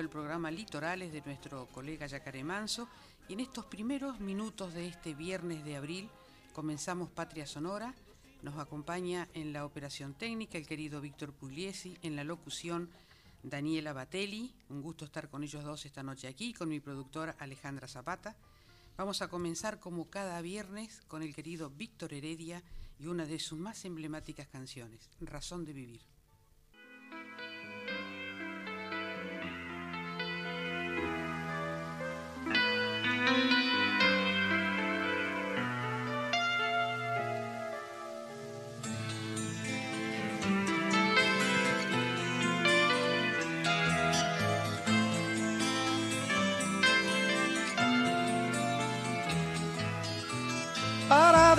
El programa Litorales de nuestro colega Yacaré Manso y en estos primeros minutos de este viernes de abril comenzamos Patria Sonora. Nos acompaña en la operación técnica el querido Víctor Pugliesi, en la locución Daniela Batelli. Un gusto estar con ellos dos esta noche aquí, con mi productora Alejandra Zapata. Vamos a comenzar como cada viernes con el querido Víctor Heredia y una de sus más emblemáticas canciones, Razón de Vivir.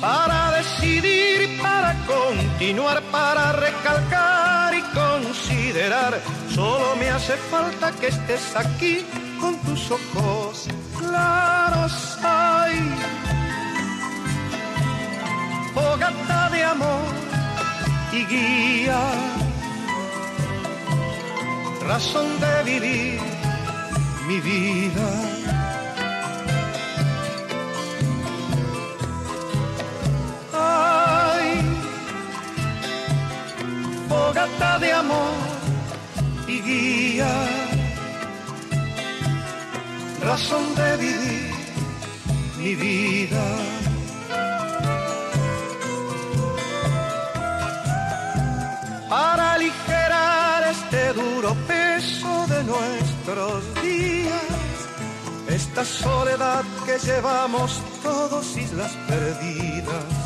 para decidir, para continuar, para recalcar y considerar. Solo me hace falta que estés aquí con tus ojos claros. Ay, fogata de amor y guía, razón de vivir mi vida fogata de amor y guía, razón de vivir mi vida. Para aligerar este duro peso de nuestros días, esta soledad que llevamos todos islas perdidas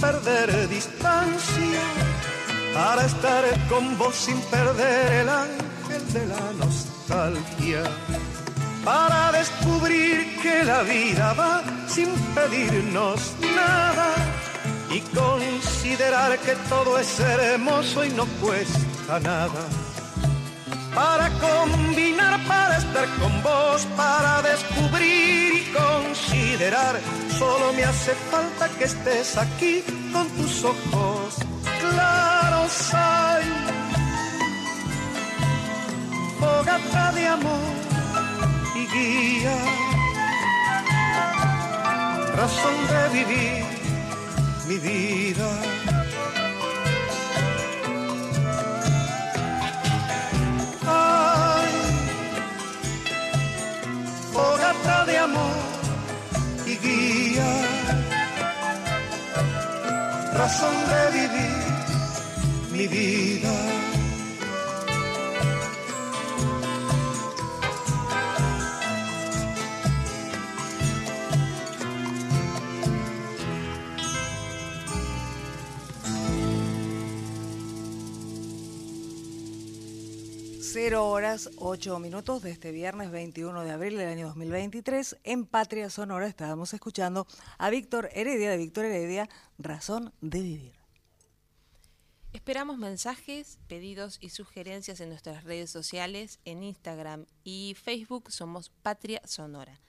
Perder distancia, para estar con vos sin perder el ángel de la nostalgia, para descubrir que la vida va sin pedirnos nada y considerar que todo es hermoso y no cuesta nada para combinar, para estar con vos, para descubrir y considerar. Solo me hace falta que estés aquí con tus ojos claros. Ay, fogata de amor y guía, razón de vivir mi vida. Ay, fogata de amor y guía razón de vivir mi vida. Horas 8 minutos de este viernes 21 de abril del año 2023. En Patria Sonora estábamos escuchando a Víctor Heredia, de Víctor Heredia, Razón de Vivir. Esperamos mensajes, pedidos y sugerencias en nuestras redes sociales, en Instagram y Facebook somos Patria Sonora.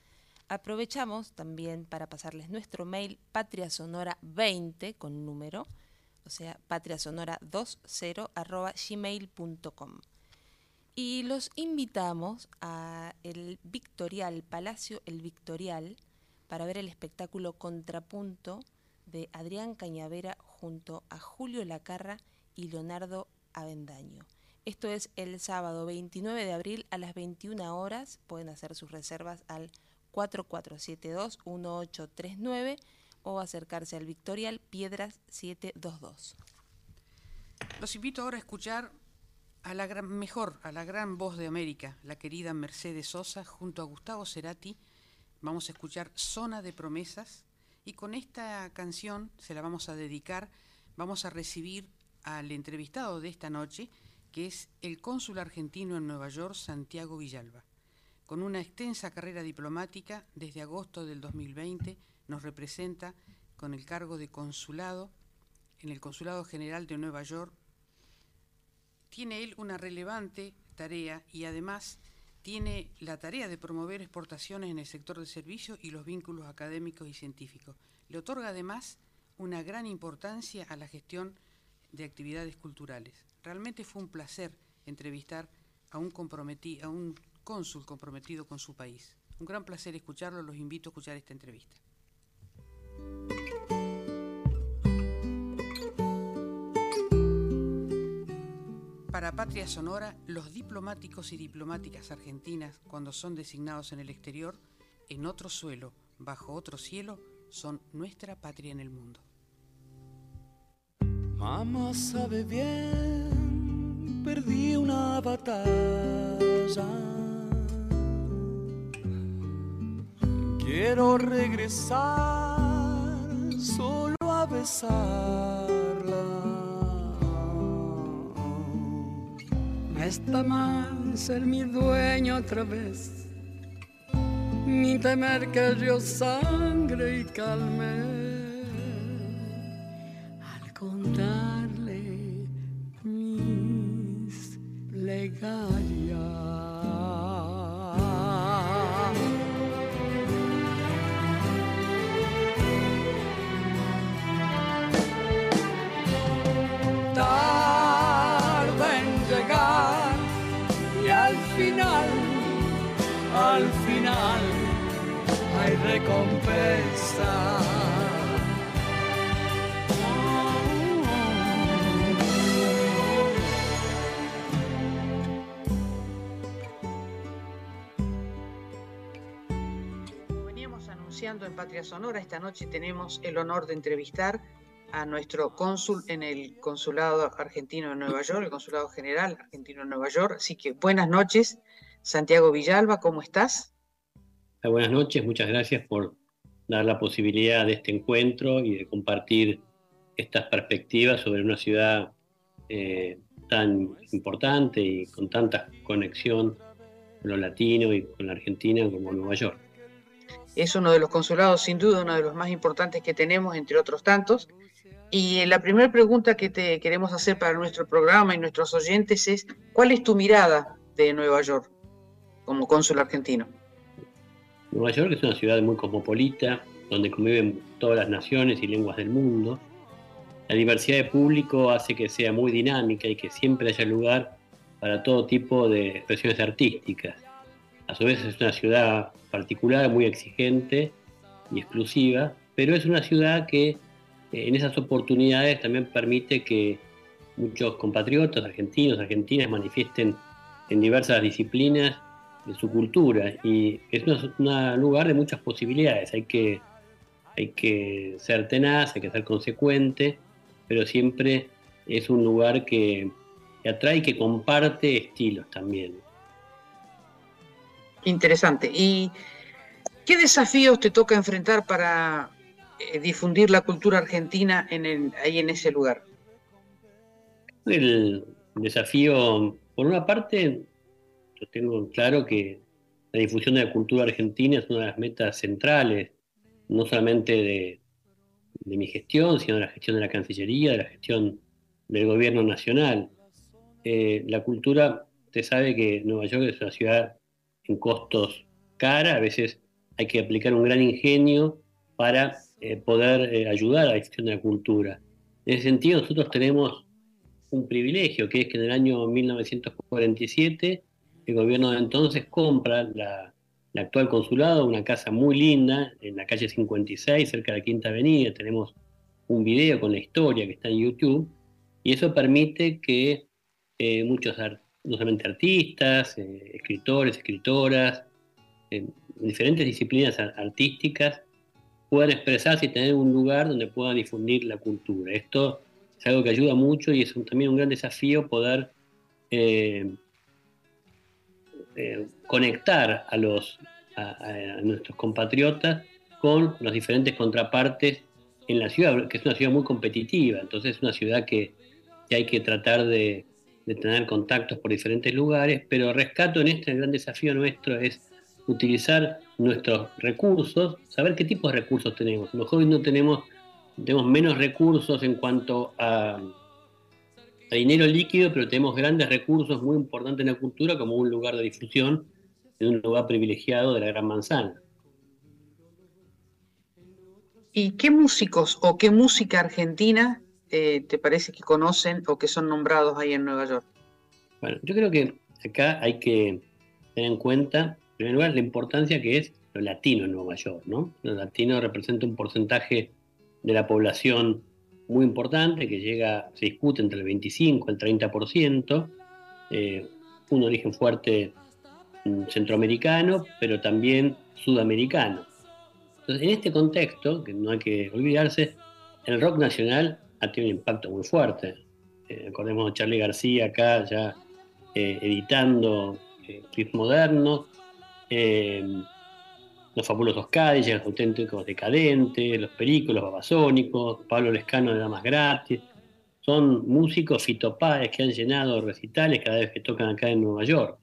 Aprovechamos también para pasarles nuestro mail patriasonora20 con número, o sea, patriasonora20 arroba gmail.com y los invitamos a el Victorial, Palacio El Victorial, para ver el espectáculo Contrapunto de Adrián Cañavera junto a Julio Lacarra y Leonardo Avendaño. Esto es el sábado 29 de abril a las 21 horas. Pueden hacer sus reservas al 4472-1839 o acercarse al Victorial Piedras 722. Los invito ahora a escuchar a la gran, mejor, a la gran voz de América, la querida Mercedes Sosa, junto a Gustavo Cerati, vamos a escuchar Zona de Promesas y con esta canción se la vamos a dedicar, vamos a recibir al entrevistado de esta noche, que es el cónsul argentino en Nueva York, Santiago Villalba. Con una extensa carrera diplomática, desde agosto del 2020 nos representa con el cargo de consulado en el Consulado General de Nueva York tiene él una relevante tarea y además tiene la tarea de promover exportaciones en el sector de servicios y los vínculos académicos y científicos. Le otorga además una gran importancia a la gestión de actividades culturales. Realmente fue un placer entrevistar a un, cónsul comprometido con su país. Un gran placer escucharlo, los invito a escuchar esta entrevista. Para Patria Sonora, los diplomáticos y diplomáticas argentinas, cuando son designados en el exterior, en otro suelo, bajo otro cielo, son nuestra patria en el mundo. Mamá sabe bien, perdí una batalla. Quiero regresar solo a besarla está mal ser mi dueño otra vez, ni temer que río sangre y calme. Patria Sonora, esta noche tenemos el honor de entrevistar a nuestro cónsul en el Consulado Argentino de Nueva York, el Consulado General Argentino de Nueva York. Así que buenas noches Santiago Villalba, ¿cómo estás? Ah, buenas noches, muchas gracias por dar la posibilidad de este encuentro y de compartir estas perspectivas sobre una ciudad eh, tan importante y con tanta conexión con lo latino y con la Argentina como Nueva York. Es uno de los consulados, sin duda, uno de los más importantes que tenemos, entre otros tantos. Y la primera pregunta que te queremos hacer para nuestro programa y nuestros oyentes es, ¿cuál es tu mirada de Nueva York? como cónsul argentino? Nueva York es una ciudad muy cosmopolita, donde conviven todas las naciones y lenguas del mundo. La diversidad de público hace que sea muy dinámica y que siempre haya lugar para todo tipo de expresiones artísticas. A su vez es una ciudad particular, muy exigente y exclusiva, pero es una ciudad que eh, en esas oportunidades también permite que muchos compatriotas argentinos, argentinas manifiesten en diversas disciplinas de su cultura y es un lugar de muchas posibilidades. Hay que, hay que ser tenaz, hay que ser consecuente pero siempre es un lugar que, atrae y que comparte estilos también. Interesante. ¿Y qué desafíos te toca enfrentar para eh, difundir la cultura argentina en ahí en ese lugar? El desafío, por una parte, yo tengo claro que la difusión de la cultura argentina es una de las metas centrales, no solamente de, mi gestión, sino de la gestión de la Cancillería, de la gestión del gobierno nacional. Eh, la cultura, usted sabe que Nueva York es una ciudad en costos cara, a veces hay que aplicar un gran ingenio para eh, poder eh, ayudar a la difusión de la cultura. En ese sentido, nosotros tenemos un privilegio, que es que en el año 1947 el gobierno de entonces compra la, actual consulado, una casa muy linda en la calle 56, cerca de la Quinta Avenida. Tenemos un video con la historia que está en YouTube, y eso permite que eh, muchos, no solamente artistas, eh, escritores, escritoras, diferentes disciplinas artísticas, puedan expresarse y tener un lugar donde puedan difundir la cultura. Esto es algo que ayuda mucho y es también un gran desafío poder eh, eh, conectar a, los, a, nuestros compatriotas con las diferentes contrapartes en la ciudad, que es una ciudad muy competitiva, entonces es una ciudad que, hay que tratar de, tener contactos por diferentes lugares, pero rescato en este gran desafío nuestro es utilizar nuestros recursos, saber qué tipo de recursos tenemos. Los jóvenes no tenemos, tenemos menos recursos en cuanto a dinero líquido, pero tenemos grandes recursos muy importantes en la cultura como un lugar de difusión, en un lugar privilegiado de la Gran Manzana. ¿Y qué músicos o qué música argentina eh, te parece que conocen o que son nombrados ahí en Nueva York? Bueno, yo creo que acá hay que tener en cuenta, en primer lugar, la importancia que es lo latino en Nueva York, ¿no? Lo latino representa un porcentaje de la población muy importante que llega, se discute entre el 25 y el 30%, eh, un origen fuerte mm, centroamericano, pero también sudamericano. Entonces, en este contexto, que no hay que olvidarse, el rock nacional ha tenido un impacto muy fuerte. Eh, recordemos a Charlie García acá ya eh, editando clips modernos, los fabulosos Cádiz, los auténticos decadentes, los pericos, babasónicos, Pablo Lescano de Damas Gratis. Son músicos fitopáes que han llenado recitales cada vez que tocan acá en Nueva York.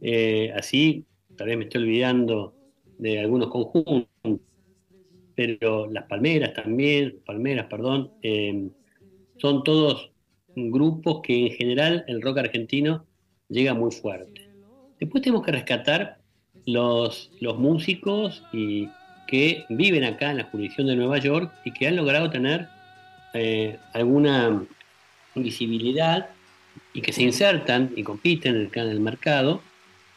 Eh, así, tal vez me estoy olvidando de algunos conjuntos, pero las palmeras también, palmeras, perdón, eh, son todos grupos que en general el rock argentino llega muy fuerte. Después tenemos que rescatar los, los músicos y que viven acá en la jurisdicción de Nueva York y que han logrado tener eh, alguna visibilidad y que se insertan y compiten en el mercado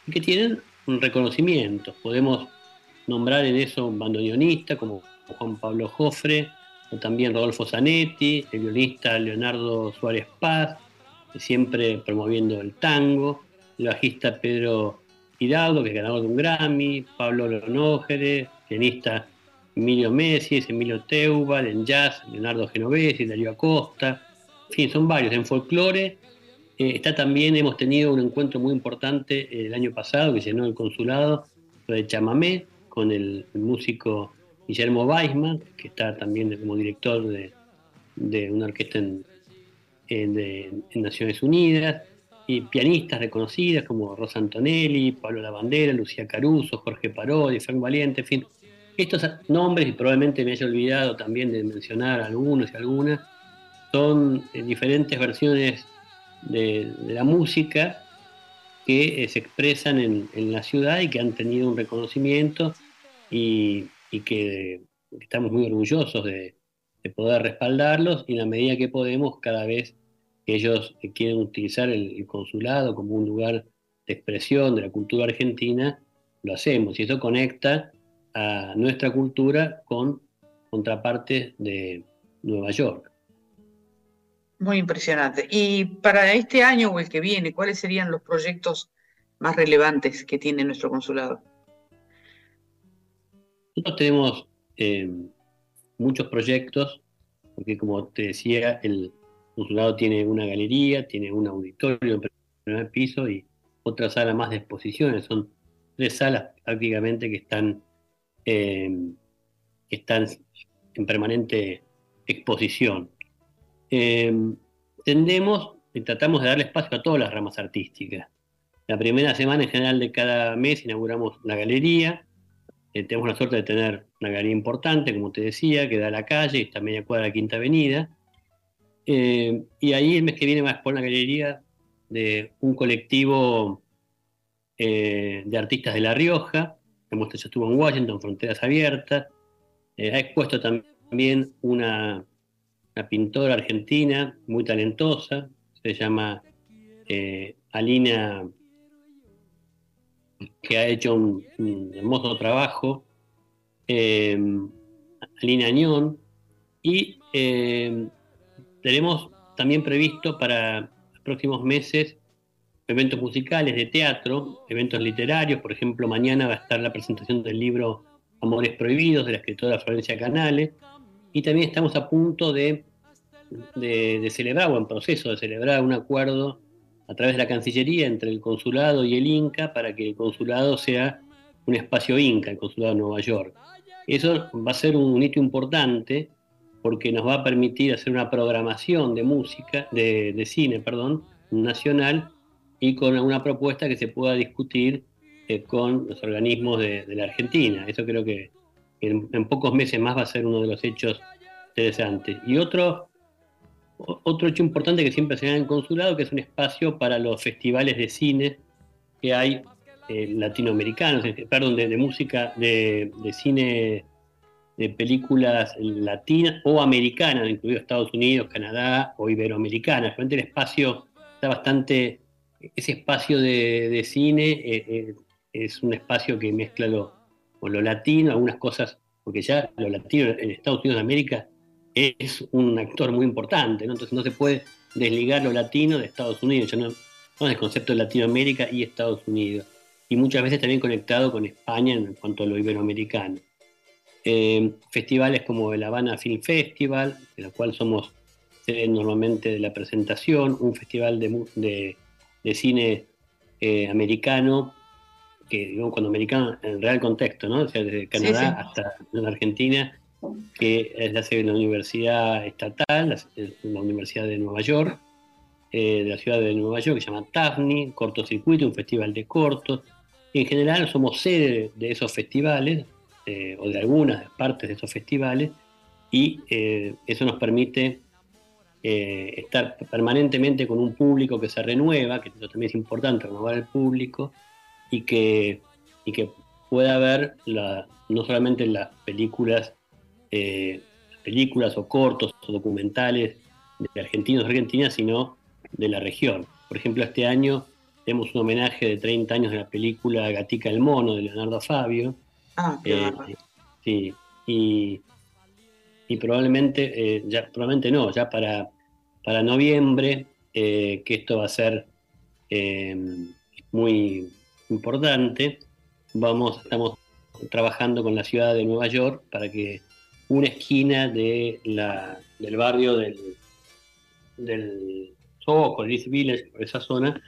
y que tienen un reconocimiento. Podemos nombrar en eso un bandoneonista como Juan Pablo Jofre, o también Rodolfo Zanetti, el violista Leonardo Suárez Paz, siempre promoviendo el tango, el bajista Pedro Hidalgo, que es ganador de un Grammy, Pablo Lonógeres, pianista Emilio Messi, Emilio Teubal, en jazz, Leonardo Genovesi, Darío Acosta, en fin, son varios. En folclore eh, está también, hemos tenido un encuentro muy importante eh, el año pasado que llenó el consulado, de chamamé, con el, músico Guillermo Weisman, que está también como director de, una orquesta en Naciones Unidas y pianistas reconocidas como Rosa Antonelli, Pablo Lavandera, Lucía Caruso, Jorge Parodi, Frank Valiente, en fin. Estos nombres, y probablemente me haya olvidado también de mencionar algunos y algunas, son eh, diferentes versiones de, la música que eh, se expresan en, la ciudad y que han tenido un reconocimiento y, que, estamos muy orgullosos de, de poder respaldarlos y en la medida que podemos cada vez ellos quieren utilizar el, consulado como un lugar de expresión de la cultura argentina, lo hacemos. Y eso conecta a nuestra cultura con contrapartes de Nueva York. Muy impresionante. Y para este año o el que viene, ¿cuáles serían los proyectos más relevantes que tiene nuestro consulado? Nosotros tenemos eh, muchos proyectos porque como te decía, el consulado tiene una galería, tiene un auditorio en primer piso y otra sala más de exposiciones. Son tres salas prácticamente que están, eh, están en permanente exposición. Eh, tendemos y tratamos de darle espacio a todas las ramas artísticas. La primera semana en general de cada mes inauguramos la galería. Eh, tenemos la suerte de tener una galería importante, como te decía, que da a la calle, está a media cuadra de la Quinta Avenida. Eh, y ahí el mes que viene va a exponer la galería de un colectivo eh, de artistas de La Rioja. Hemos estuvo en Washington, Fronteras Abiertas. ha expuesto también una, una pintora argentina muy talentosa, se llama Alina que ha hecho un, hermoso trabajo, eh, Alina Añón, y eh, tenemos también previsto para los próximos meses eventos musicales de teatro, eventos literarios, por ejemplo, mañana va a estar la presentación del libro Amores Prohibidos de la escritora Florencia Canales, y también estamos a punto de celebrar, o en proceso de celebrar un acuerdo a través de la Cancillería entre el consulado y el Inca para que el consulado sea un espacio Inca, el consulado de Nueva York. Eso va a ser un hito importante porque nos va a permitir hacer una programación de música, de, cine, perdón, nacional y con una propuesta que se pueda discutir eh, con los organismos de, la Argentina. Eso creo que en, en, pocos meses más va a ser uno de los hechos interesantes. Y otro otro hecho importante que siempre se da en el consulado, que es un espacio para los festivales de cine que hay eh, latinoamericanos, perdón, de, música, de, cine, de películas latinas o americanas, incluido Estados Unidos, Canadá o iberoamericanas. Realmente el espacio está bastante, ese espacio de, cine eh, eh, es un espacio que mezcla lo, lo latino, algunas cosas, porque ya lo latino en Estados Unidos de América es un actor muy importante, ¿no? entonces no se puede desligar lo latino de Estados Unidos, ya no, no es el concepto de Latinoamérica y Estados Unidos, y muchas veces también conectado con España en cuanto a lo iberoamericano. Eh, festivales como el Habana Film Festival, de la cual somos normalmente de la presentación, un festival de, de, cine eh, americano, que digo cuando americano en real contexto, ¿no? O sea, desde Canadá hasta la Argentina, que es la sede de la Universidad Estatal, la, Universidad de Nueva York, eh, de la ciudad de Nueva York, que se llama TAFNI, Cortocircuito, un festival de cortos. en general somos sede de esos festivales, eh, o de algunas partes de esos festivales, y eh, eso nos permite estar permanentemente con un público que se renueva, que eso también es importante, renovar el público, y que, y que pueda ver no solamente las películas eh, películas o cortos o documentales de argentinos o argentinas, sino de la región. Por ejemplo, este año tenemos un homenaje de 30 años de la película Gatica el Mono de Leonardo Fabio. Ah, eh, sí, y, probablemente, eh, ya, probablemente no, ya para, para noviembre, que esto va a ser muy importante, vamos, estamos trabajando con la ciudad de Nueva York para que una esquina de la, del barrio del, del Soho, East Village, por esa zona,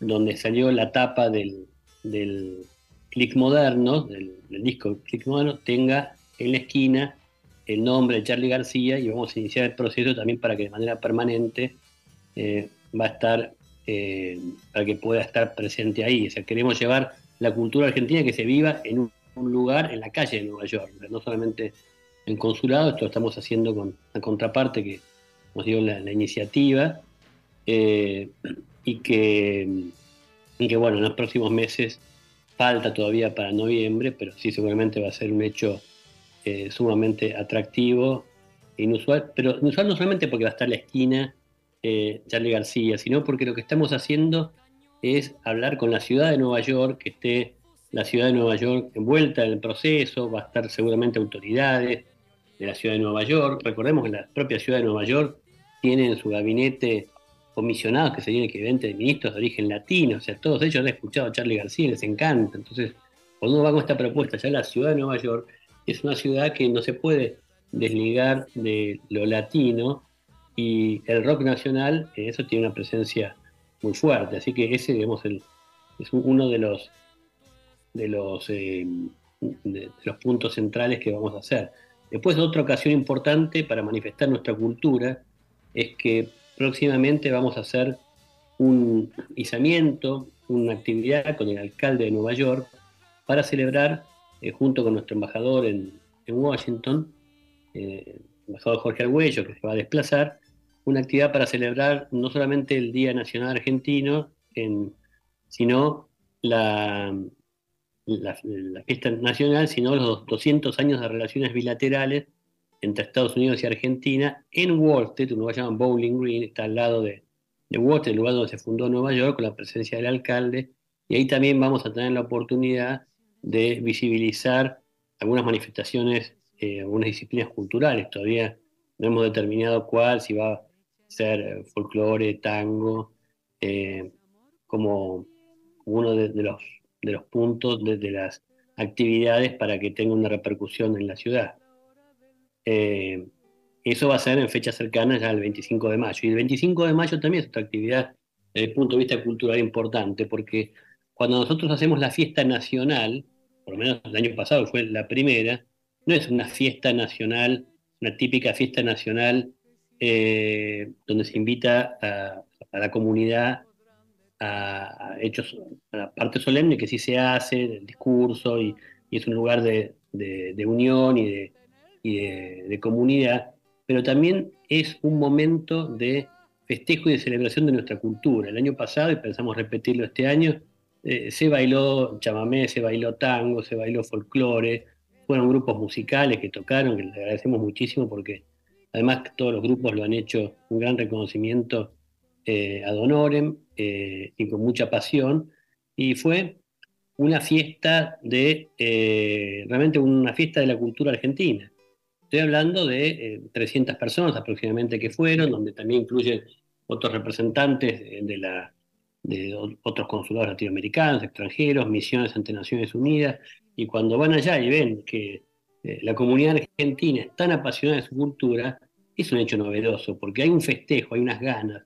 donde salió la tapa del, del Click Moderno, del, disco Click Moderno, tenga en la esquina el nombre de Charlie García y vamos a iniciar el proceso también para que de manera permanente eh, va a estar, eh, para que pueda estar presente ahí. O sea, queremos llevar la cultura argentina que se viva en un lugar en la calle de Nueva York, no solamente en consulado, esto lo estamos haciendo con la contraparte que nos dio la, iniciativa, eh, y, que, bueno, en los próximos meses falta todavía para noviembre, pero sí seguramente va a ser un hecho eh, sumamente atractivo, inusual, pero inusual no solamente porque va a estar la esquina eh, Charlie García, sino porque lo que estamos haciendo es hablar con la ciudad de Nueva York, que esté la ciudad de Nueva York envuelta en el proceso, va a estar seguramente autoridades, de la ciudad de Nueva York. Recordemos que la propia ciudad de Nueva York tiene en su gabinete comisionados que serían el equivalente de ministros de origen latino, o sea, todos ellos han escuchado a Charlie García, les encanta. Entonces, cuando uno va con esta propuesta, ya la ciudad de Nueva York es una ciudad que no se puede desligar de lo latino y el rock nacional, eso tiene una presencia muy fuerte, así que ese digamos, el, es uno de los, de los, eh, de los puntos centrales que vamos a hacer. Después, otra ocasión importante para manifestar nuestra cultura es que próximamente vamos a hacer un izamiento, una actividad con el alcalde de Nueva York para celebrar, eh, junto con nuestro embajador en, Washington, eh, embajador Jorge Arguello, que se va a desplazar, una actividad para celebrar no solamente el Día Nacional Argentino, sino la, la, fiesta nacional, sino los 200 años de relaciones bilaterales entre Estados Unidos y Argentina en Wall Street, un lugar llamado Bowling Green, está al lado de, de Street, el lugar donde se fundó Nueva York, con la presencia del alcalde, y ahí también vamos a tener la oportunidad de visibilizar algunas manifestaciones, eh, algunas disciplinas culturales. Todavía no hemos determinado cuál, si va a ser eh, folclore, tango, eh, como uno de, los, de los puntos de, las actividades para que tenga una repercusión en la ciudad. eso va a ser en fechas cercanas al 25 de mayo. Y el 25 de mayo también es otra actividad desde el punto de vista cultural importante, porque cuando nosotros hacemos la fiesta nacional, por lo menos el año pasado fue la primera, no es una fiesta nacional, una típica fiesta nacional eh, donde se invita a, la comunidad a, hechos, a la parte solemne que sí se hace, el discurso, y, es un lugar de, unión y, de, comunidad, pero también es un momento de festejo y de celebración de nuestra cultura. El año pasado, y pensamos repetirlo este año, eh, se bailó chamamé, se bailó tango, se bailó folclore, fueron grupos musicales que tocaron, que les agradecemos muchísimo porque además todos los grupos lo han hecho un gran reconocimiento eh, ad honorem eh, y con mucha pasión, y fue una fiesta de, realmente una fiesta de la cultura argentina. Estoy hablando de 300 personas aproximadamente que fueron, donde también incluyen otros representantes de la de otros consulados latinoamericanos, extranjeros, misiones ante Naciones Unidas, y cuando van allá y ven que eh, la comunidad argentina es tan apasionada de su cultura, es un hecho novedoso, porque hay un festejo, hay unas ganas,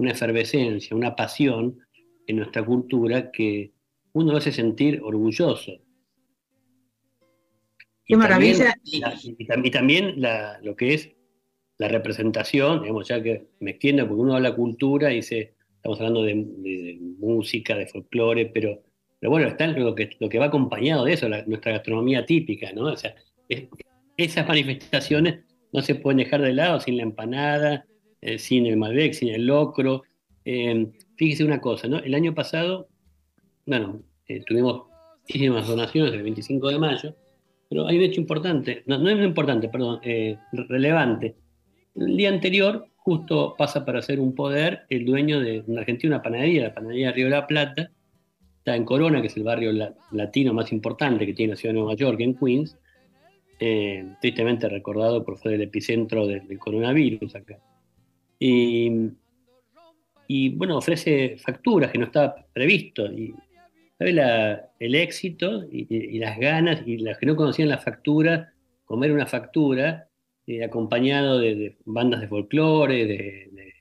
una efervescencia, una pasión en nuestra cultura que uno lo hace sentir orgulloso. Qué maravilla. y, también lo que es la representación, digamos, ya que me extiendo, porque uno habla cultura y dice, estamos hablando de, música, de folclore, pero, pero bueno, está lo que, lo que va acompañado de eso, nuestra gastronomía típica, ¿no? O sea, esas manifestaciones no se pueden dejar de lado sin la empanada, eh, sin el Malbec, sin el locro. Eh, fíjese una cosa, ¿no? El año pasado, bueno, eh, tuvimos muchísimas donaciones el 25 de mayo, pero hay un hecho importante, no, no es importante, perdón, relevante. El día anterior justo pasa para ser un poder el dueño de una Argentina, una panadería, la panadería Río de la Plata, está en Corona, que es el barrio latino más importante que tiene la ciudad de Nueva York, en Queens, eh, tristemente recordado por ser el epicentro del, coronavirus acá. Y, bueno, ofrece facturas que no estaba previsto. Y sabe el éxito y, las ganas, y las que no conocían la factura, comer una factura eh, acompañado de, bandas de folclore, de,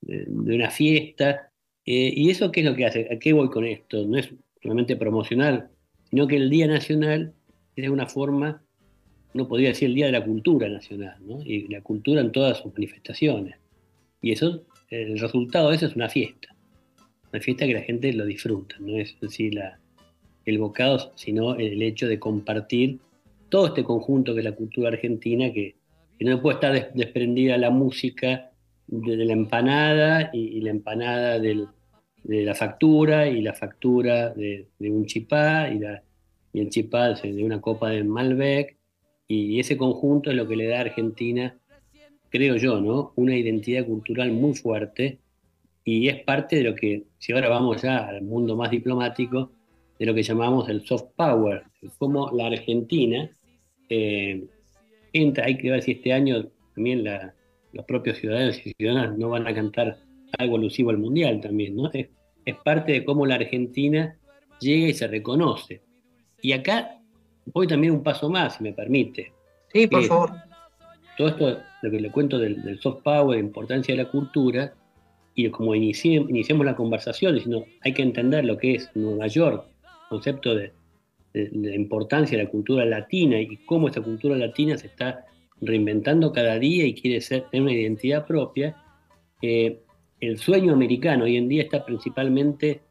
una fiesta. Eh, ¿Y eso qué es lo que hace? ¿A qué voy con esto? No es solamente promocional, sino que el Día Nacional es de una forma, no podría decir el Día de la Cultura Nacional, ¿no? y la cultura en todas sus manifestaciones. Y eso, el resultado de eso es una fiesta. Una fiesta que la gente lo disfruta, no es la, el bocado, sino el hecho de compartir todo este conjunto que es la cultura argentina que, no puede estar desprendida la música de, la empanada y, la empanada de la factura y la factura de, un chipá y, el chipá de una copa de Malbec y, ese conjunto es lo que le da a Argentina, creo yo, ¿no? una identidad cultural muy fuerte y es parte de lo que, si ahora vamos ya al mundo más diplomático, de lo que llamamos el soft power, como la Argentina eh, hay que ver si este año también los propios ciudadanos y ciudadanas no van a cantar algo alusivo al mundial también, ¿no? Es, parte de cómo la Argentina llega y se reconoce. Y acá voy también un paso más, si me permite. Sí, por favor. Todo esto, lo que le cuento del, soft power, la importancia de la cultura, y como iniciemos la conversación diciendo, hay que entender lo que es Nueva York, concepto de, la importancia de la cultura latina y cómo esta cultura latina se está reinventando cada día y quiere ser, tener una identidad propia, eh, el sueño americano hoy en día está principalmente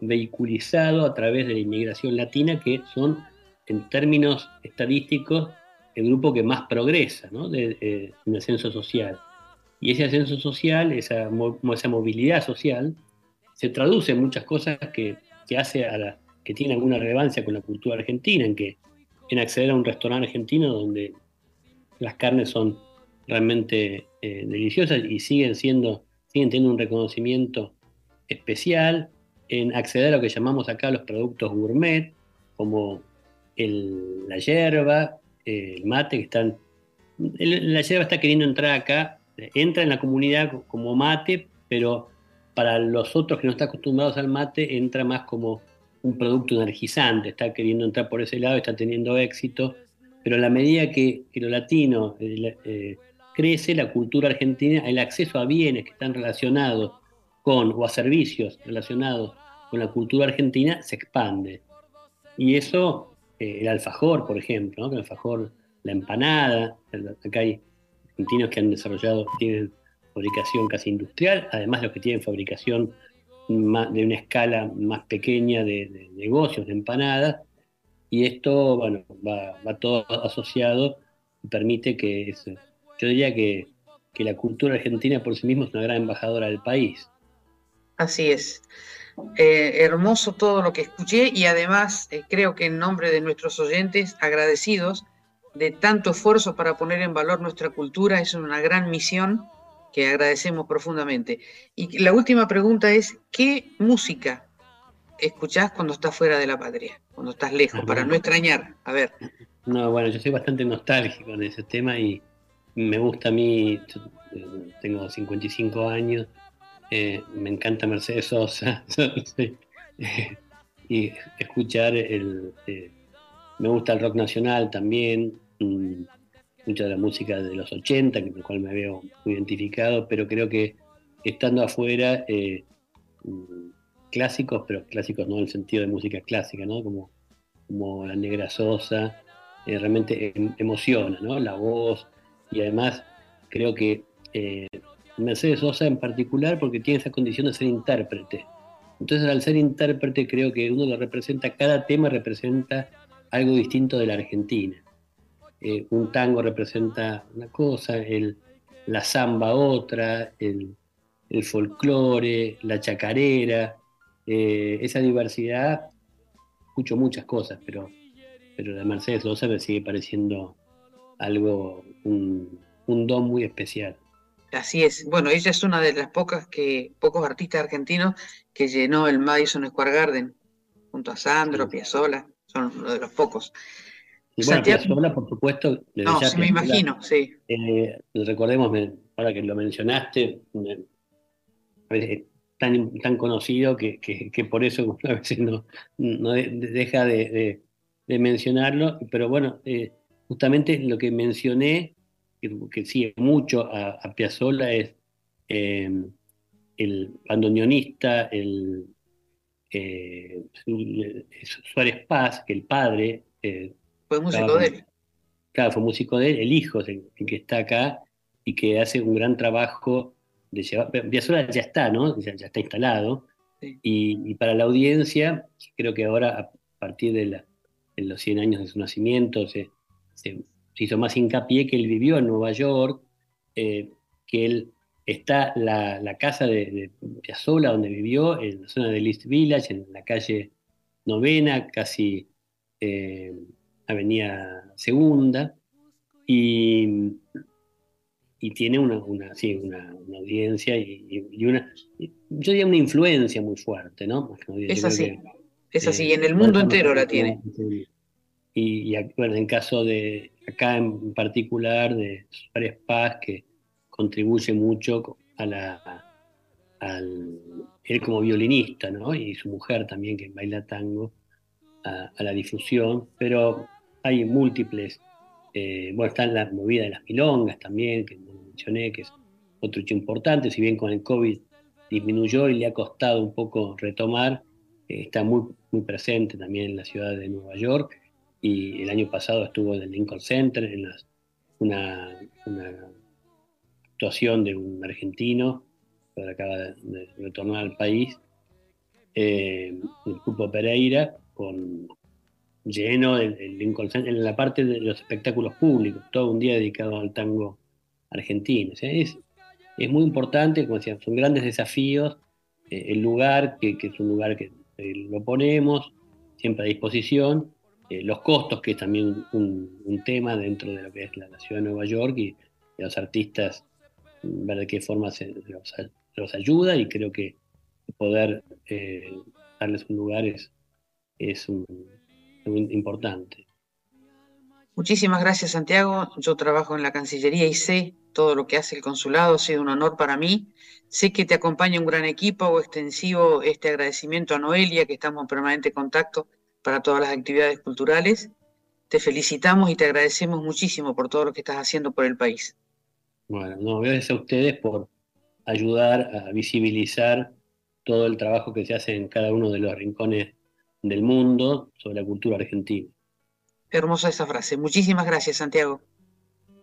vehiculizado a través de la inmigración latina, que son, en términos estadísticos, el grupo que más progresa ¿no? de, eh, en ascenso social. Y ese ascenso social, esa, esa movilidad social, se traduce en muchas cosas que, que hace a que tienen alguna relevancia con la cultura argentina, en que en acceder a un restaurante argentino donde las carnes son realmente eh, deliciosas y siguen siendo, siguen teniendo un reconocimiento especial, en acceder a lo que llamamos acá los productos gourmet, como la hierba, el mate, que están. la hierba está queriendo entrar acá, entra en la comunidad como mate, pero para los otros que no están acostumbrados al mate, entra más como un producto energizante, está queriendo entrar por ese lado, está teniendo éxito, pero a la medida que, que lo latino eh, eh, crece, la cultura argentina, el acceso a bienes que están relacionados con, o a servicios relacionados con la cultura argentina, se expande. Y eso eh, el alfajor, por ejemplo, el alfajor, la empanada, acá hay argentinos que han desarrollado, tienen fabricación casi industrial, además los que tienen fabricación de una escala más pequeña de, negocios, de empanadas, y esto, bueno, va, todo asociado y permite que, yo diría que, que la cultura argentina por sí misma es una gran embajadora del país. Así es. Eh, hermoso todo lo que escuché y además eh, creo que en nombre de nuestros oyentes agradecidos de tanto esfuerzo para poner en valor nuestra cultura, es una gran misión que agradecemos profundamente. Y la última pregunta es, ¿qué música escuchás cuando estás fuera de la patria, cuando estás lejos, para no extrañar? A ver. No, bueno, yo soy bastante nostálgico en ese tema y me gusta a mí, eh, tengo 55 años, eh, me encanta Mercedes Sosa y escuchar el... Eh, me gusta el rock nacional también, mm, mucha de la música de los 80, con la cual me veo muy identificado, pero creo que estando afuera, eh, mm, clásicos, pero clásicos no en el sentido de música clásica, ¿no? Como, como La Negra Sosa, realmente em, emociona, ¿no? La voz, y además creo que Mercedes Sosa en particular porque tiene esa condición de ser intérprete. Entonces al ser intérprete creo que uno lo representa, cada tema representa algo distinto de la Argentina. Eh, un tango representa una cosa, el, la samba otra, el, folclore, la chacarera, eh, esa diversidad, escucho muchas cosas, pero, pero la Mercedes Sosa me sigue pareciendo algo, un, un don muy especial. Así es. Bueno, ella es una de las pocas que, pocos artistas argentinos que llenó el Madison Square Garden, junto a Sandro, Piazzolla, son uno de los pocos. Y bueno, Piazzolla, por supuesto. No, sí, me imagino, sí. Eh, recordemos, ahora que lo mencionaste, es tan, tan conocido que, que, por eso a veces no, no deja de, de, mencionarlo, pero bueno, eh, justamente lo que mencioné que, sigue mucho a, a Piazzolla es eh, el bandoneonista, el, eh, Suárez Paz, que el padre... Eh, fue músico de él. Claro, fue músico de él, el hijo el, que está acá y que hace un gran trabajo de llevar... Piazzolla ya está, ¿no? Ya, está instalado. Y, para la audiencia, creo que ahora, a partir de, los 100 años de su nacimiento, se, se se hizo más hincapié que él vivió en Nueva York, eh, que él está la, la casa de, de, Piazzolla donde vivió, en la zona de East Village, en la calle novena, casi eh, Avenida Segunda, y, y tiene una, una, sí, una, audiencia y, una, yo diría una influencia muy fuerte, ¿no? Es así, es así, en el mundo entero la tiene. Y, bueno, en caso de, acá en particular, de Suárez Paz, que contribuye mucho a la, al, él como violinista, ¿no? Y su mujer también, que baila tango, a, la difusión, pero hay múltiples Eh, bueno, está la movida de las milongas también, que mencioné, que es otro hecho importante, si bien con el COVID disminuyó y le ha costado un poco retomar, eh, está muy, muy presente también en la ciudad de Nueva York y el año pasado estuvo en el Lincoln Center, en una, actuación de un argentino que acaba de, retornar al país, eh, el grupo Pereira, con lleno del, Lincoln Center, en la parte de los espectáculos públicos, todo un día dedicado al tango argentino. es, es muy importante, como decía, son grandes desafíos, eh, el lugar, que, es un lugar que eh, lo ponemos siempre a disposición, eh, los costos, que es también un, tema dentro de lo que es la, ciudad de Nueva York, y, los artistas, mm, ver de qué forma se los, ayuda, y creo que poder darles un lugar es, es un, importante. Muchísimas gracias, Santiago. Yo trabajo en la Cancillería y sé todo lo que hace el consulado, ha sido un honor para mí. Sé que te acompaña un gran equipo, extensivo este agradecimiento a Noelia, que estamos en permanente contacto para todas las actividades culturales. Te felicitamos y te agradecemos muchísimo por todo lo que estás haciendo por el país. Bueno, no, gracias a ustedes por ayudar a visibilizar todo el trabajo que se hace en cada uno de los rincones del mundo sobre la cultura argentina. Hermosa esa frase. Muchísimas gracias, Santiago.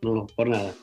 No, por nada.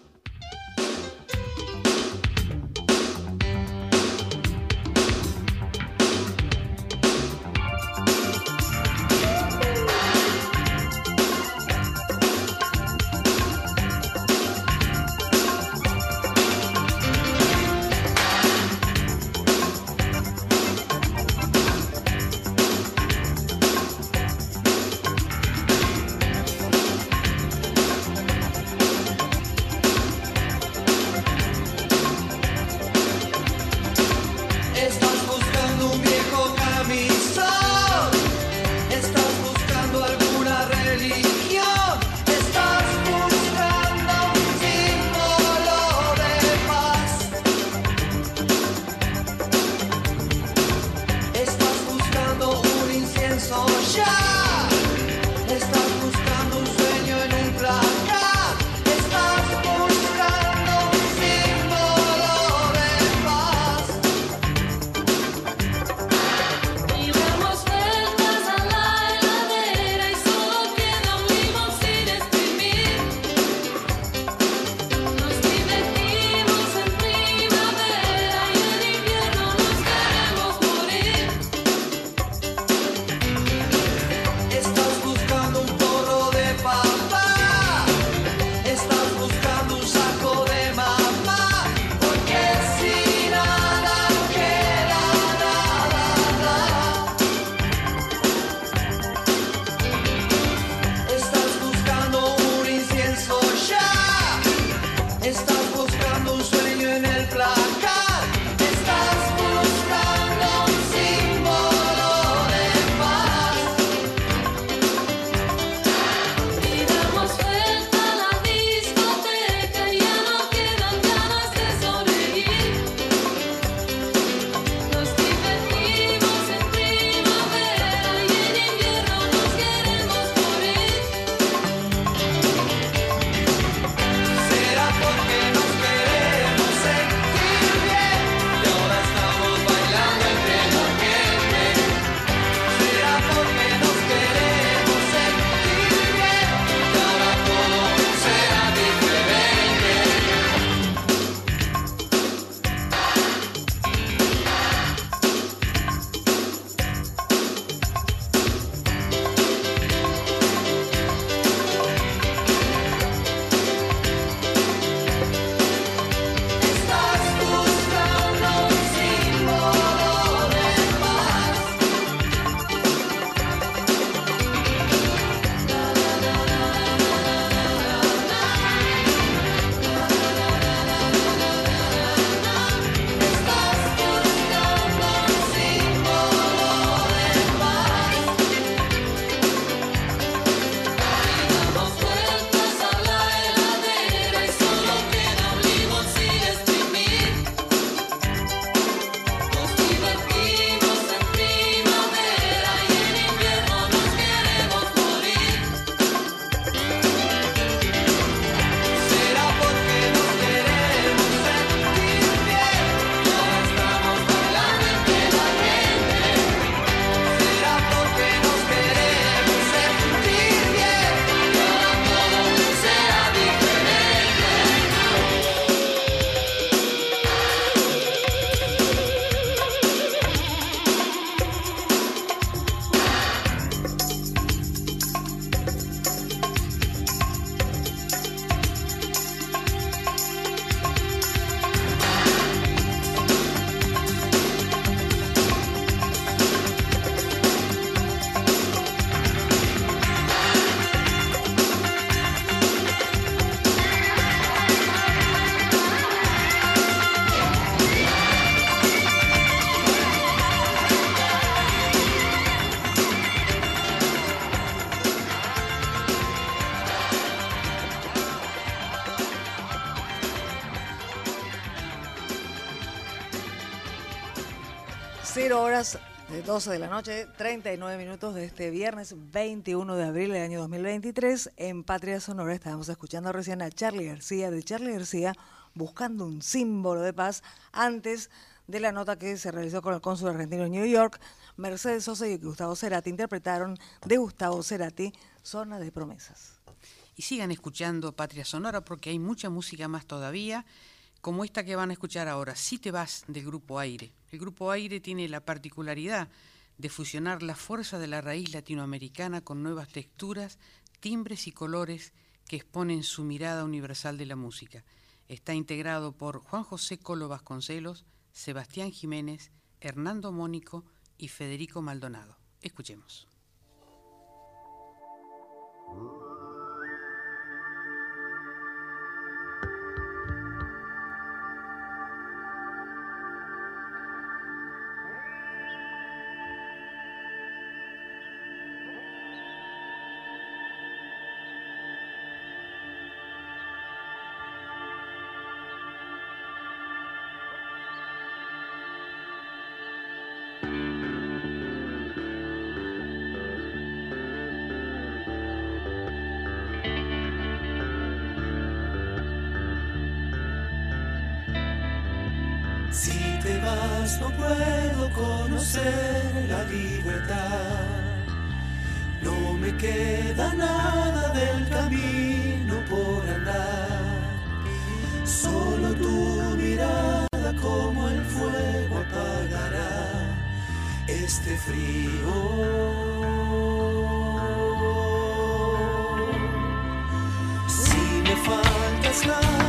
12 de la noche, 39 minutos de este viernes 21 de abril del año 2023. En Patria Sonora estábamos escuchando recién a Charlie García, de Charlie García, buscando un símbolo de paz antes de la nota que se realizó con el cónsul argentino en New York. Mercedes Sosa y Gustavo Cerati interpretaron de Gustavo Cerati Zona de Promesas. Y sigan escuchando Patria Sonora porque hay mucha música más todavía como esta que van a escuchar ahora, Si te vas del Grupo Aire. El Grupo Aire tiene la particularidad de fusionar la fuerza de la raíz latinoamericana con nuevas texturas, timbres y colores que exponen su mirada universal de la música. Está integrado por Juan José Colo Vasconcelos, Sebastián Jiménez, Hernando Mónico y Federico Maldonado. Escuchemos. no puedo conocer la libertad. No me queda nada del camino por andar. Solo tu mirada como el fuego apagará este frío. Si me faltas la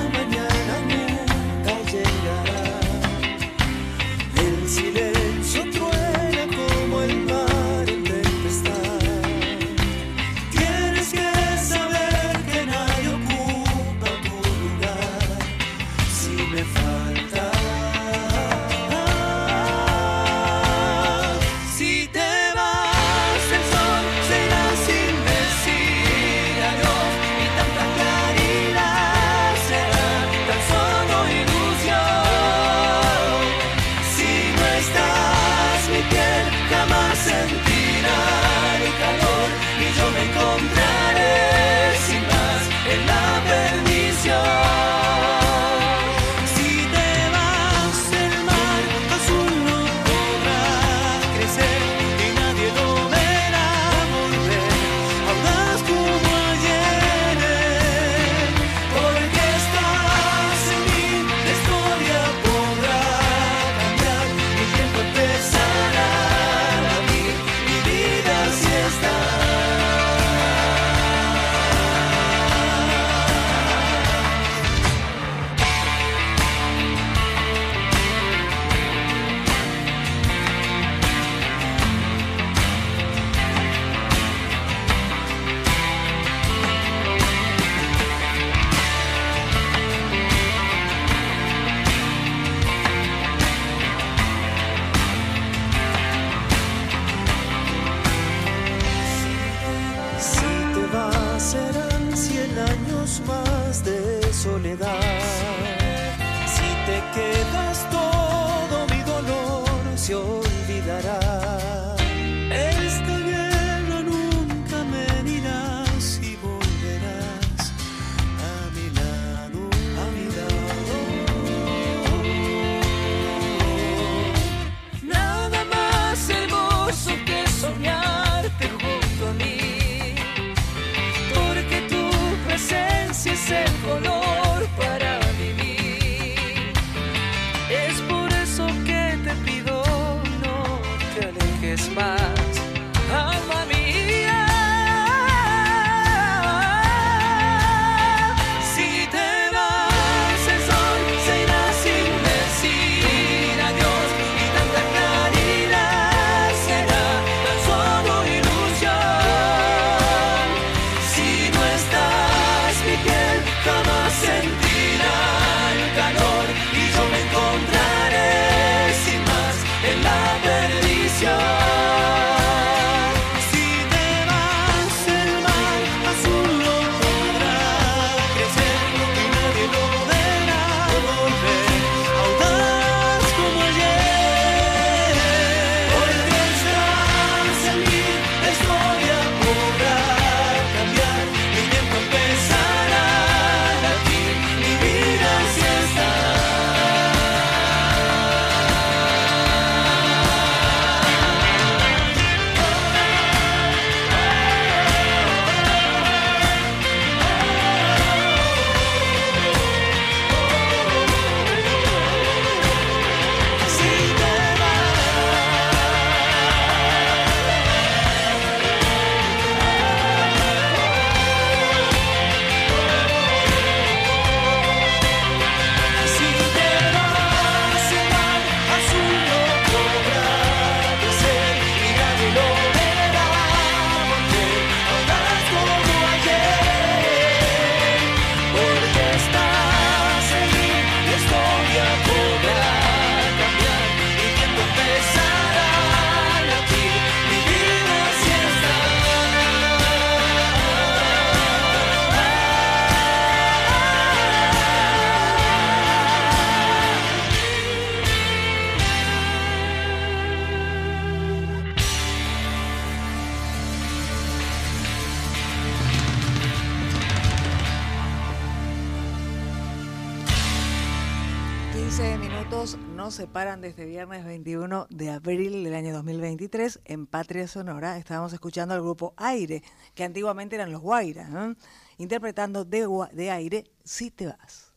nos separan de este viernes 21 de abril del año 2023 en Patria Sonora. Estábamos escuchando al grupo Aire, que antiguamente eran los Guaira, interpretando de, de Aire Si te vas.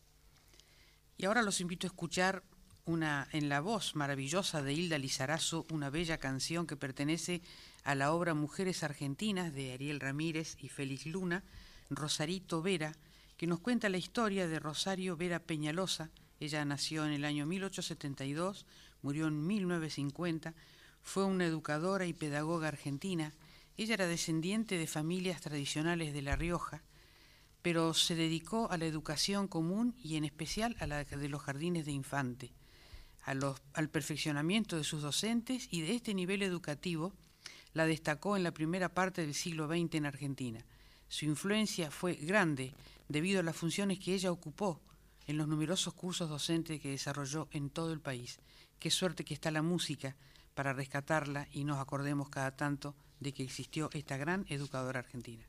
Y ahora los invito a escuchar una en la voz maravillosa de Hilda Lizarazo, una bella canción que pertenece a la obra Mujeres Argentinas de Ariel Ramírez y Félix Luna, Rosarito Vera, que nos cuenta la historia de Rosario Vera Peñalosa, ella nació en el año 1872, murió en 1950, fue una educadora y pedagoga argentina. Ella era descendiente de familias tradicionales de La Rioja, pero se dedicó a la educación común y en especial a la de los jardines de infante, al perfeccionamiento de sus docentes y de este nivel educativo la destacó en la primera parte del siglo XX en Argentina. Su influencia fue grande debido a las funciones que ella ocupó en los numerosos cursos docentes que desarrolló en todo el país. Qué suerte que está la música para rescatarla y nos acordemos cada tanto de que existió esta gran educadora argentina.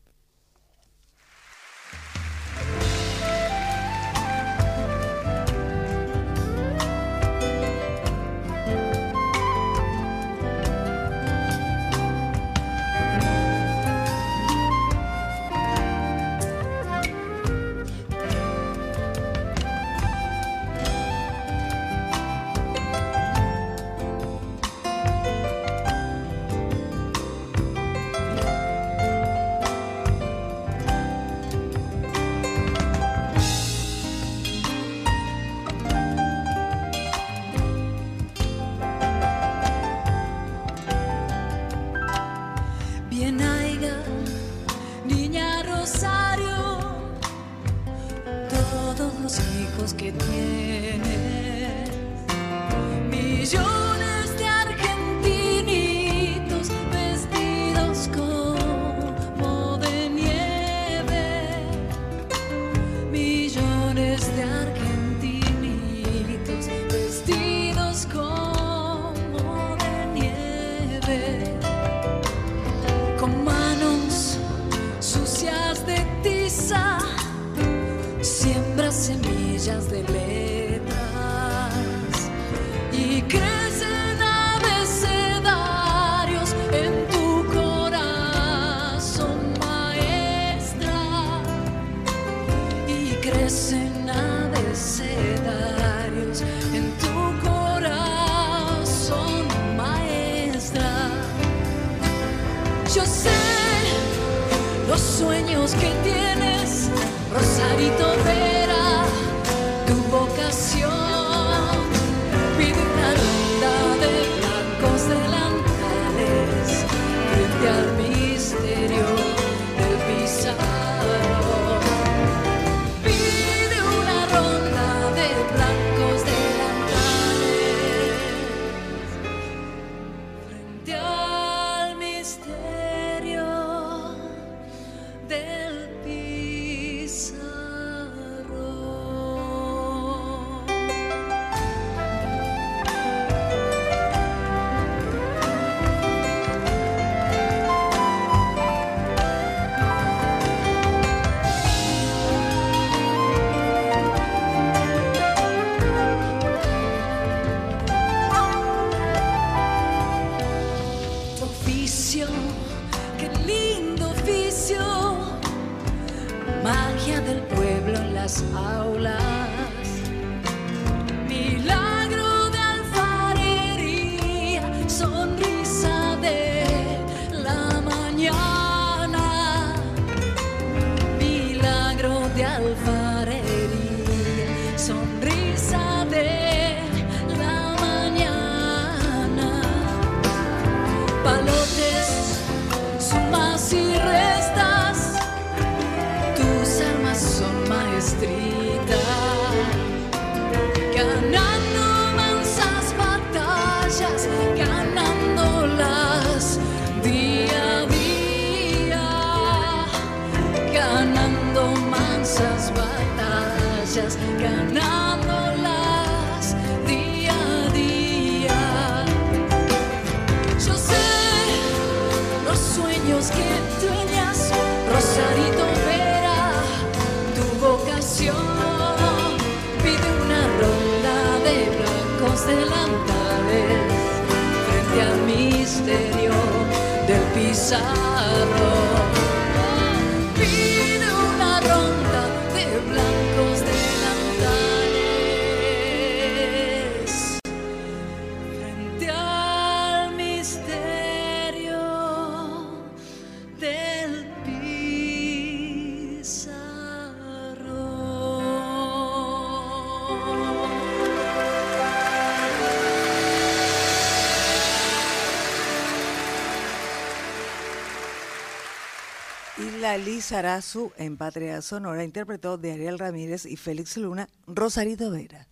Liz Arazu en Patria Sonora interpretó de Ariel Ramírez y Félix Luna Rosarito Vera.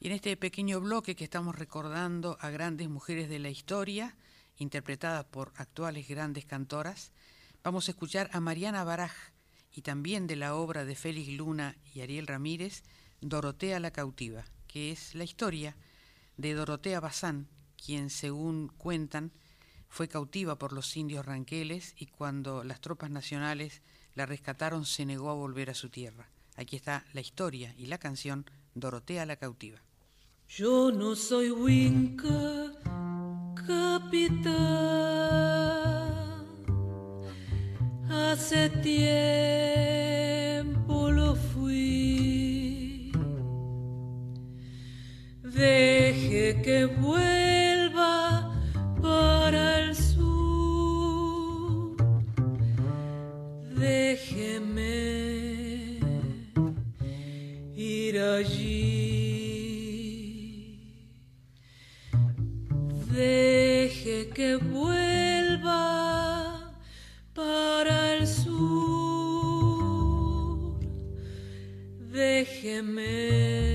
Y en este pequeño bloque que estamos recordando a grandes mujeres de la historia, interpretadas por actuales grandes cantoras, vamos a escuchar a Mariana Baraj y también de la obra de Félix Luna y Ariel Ramírez, Dorotea la cautiva, que es la historia de Dorotea Bazán, quien según cuentan fue cautiva por los indios ranqueles y cuando las tropas nacionales la rescataron se negó a volver a su tierra. Aquí está la historia y la canción Dorotea la cautiva. Yo no soy Winca, capitán. Hace tiempo lo fui. Deje que vuelva para el sur. Déjeme ir allí. Deje que vuelva para el sur. Déjeme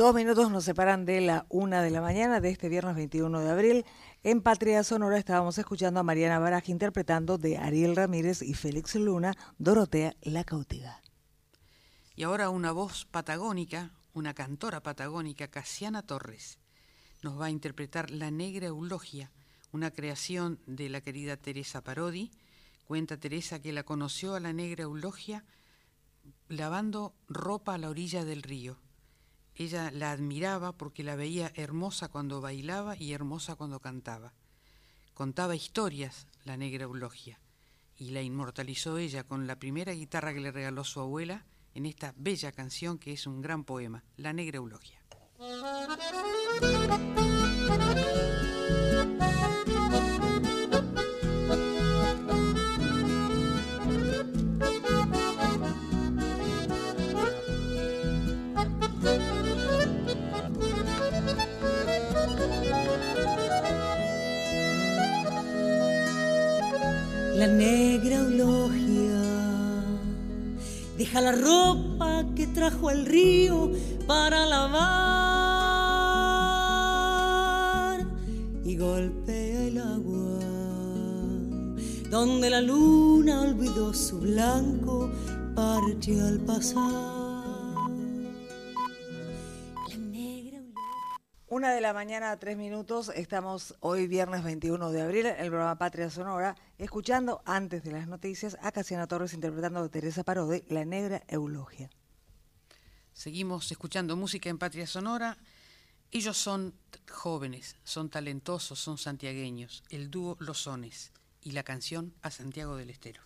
Dos minutos nos separan de la una de la mañana de este viernes 21 de abril. En Patria Sonora estábamos escuchando a Mariana Baraj interpretando de Ariel Ramírez y Félix Luna, Dorotea la cautiva. Y ahora una voz patagónica, una cantora patagónica, Casiana Torres, nos va a interpretar La Negra Eulogia, una creación de la querida Teresa Parodi. Cuenta Teresa que la conoció a la Negra Eulogia lavando ropa a la orilla del río. Ella la admiraba porque la veía hermosa cuando bailaba y hermosa cuando cantaba. Contaba historias la negra Eulogia y la inmortalizó ella con la primera guitarra que le regaló su abuela en esta bella canción que es un gran poema, La negra Eulogia. Negra eulogia deja la ropa que trajo al río para lavar y golpea el agua donde la luna olvidó su blanco parche al pasar. Una de la mañana tres minutos, estamos hoy viernes 21 de abril, en el programa Patria Sonora, escuchando antes de las noticias a Casiana Torres interpretando a Teresa Parodi, La Negra Eulogia. Seguimos escuchando música en Patria Sonora. Ellos son jóvenes, son talentosos, son santiagueños. El dúo Los Sones y la canción A Santiago del Estero.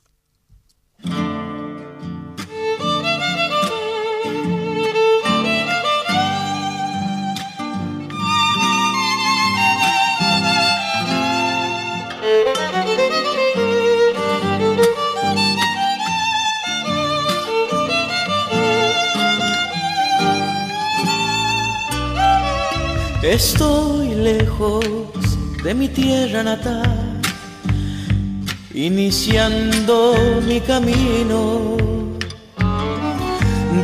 Estoy lejos de mi tierra natal, iniciando mi camino.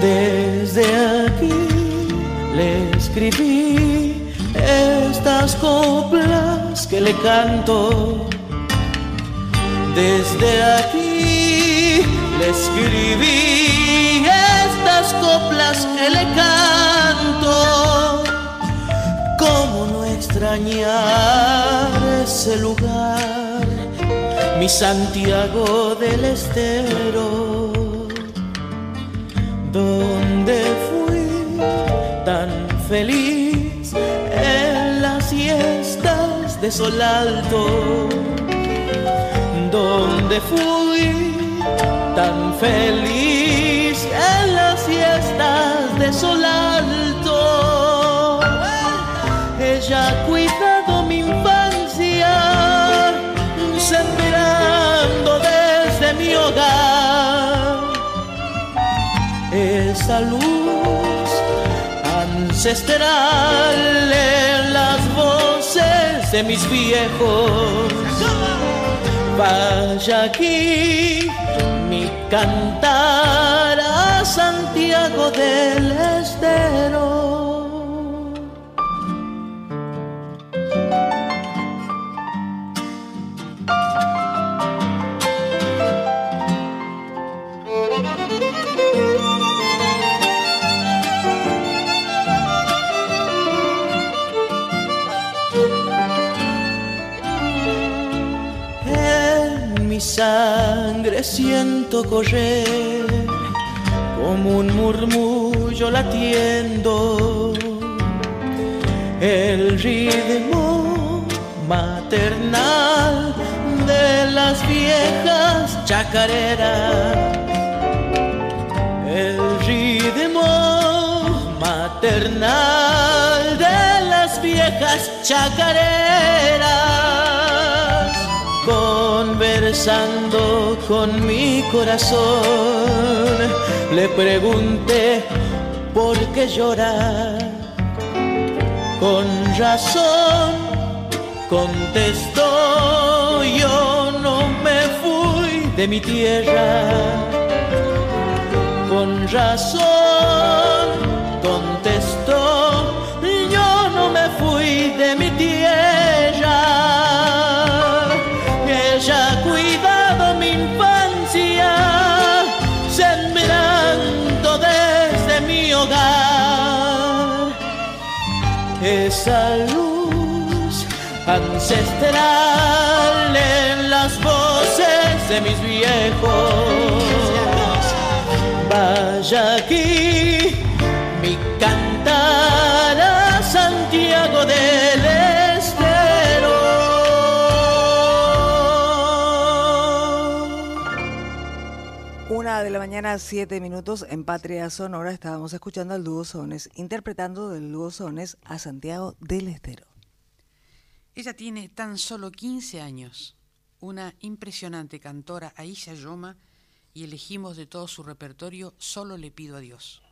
Desde aquí le escribí las coplas que le canto. Desde aquí le escribí estas coplas que le canto. ¿Cómo no extrañar ese lugar, mi Santiago del Estero, donde fui tan feliz en las siestas de sol alto, donde fui tan feliz en las siestas de sol alto. Ella ha cuidado mi infancia, sembrando desde mi hogar esa luz ancestral en las voces de mis viejos. Vaya aquí mi cantar a Santiago del Estero. Sangre siento correr como un murmullo latiendo el ritmo maternal de las viejas chacareras. El ritmo maternal de las viejas chacareras conversando con mi corazón, le pregunté por qué llorar. Con razón contestó, yo no me fui de mi tierra. Con razón ancestral en las voces de mis viejos. Vaya aquí mi cantar a Santiago del Estero. Una de la mañana, siete minutos, en Patria Sonora estábamos escuchando al dúo Sones, interpretando del dúo Sones a Santiago del Estero. Ella tiene tan solo 15 años, una impresionante cantora Aisha Yoma, y elegimos de todo su repertorio Solo le pido a Dios.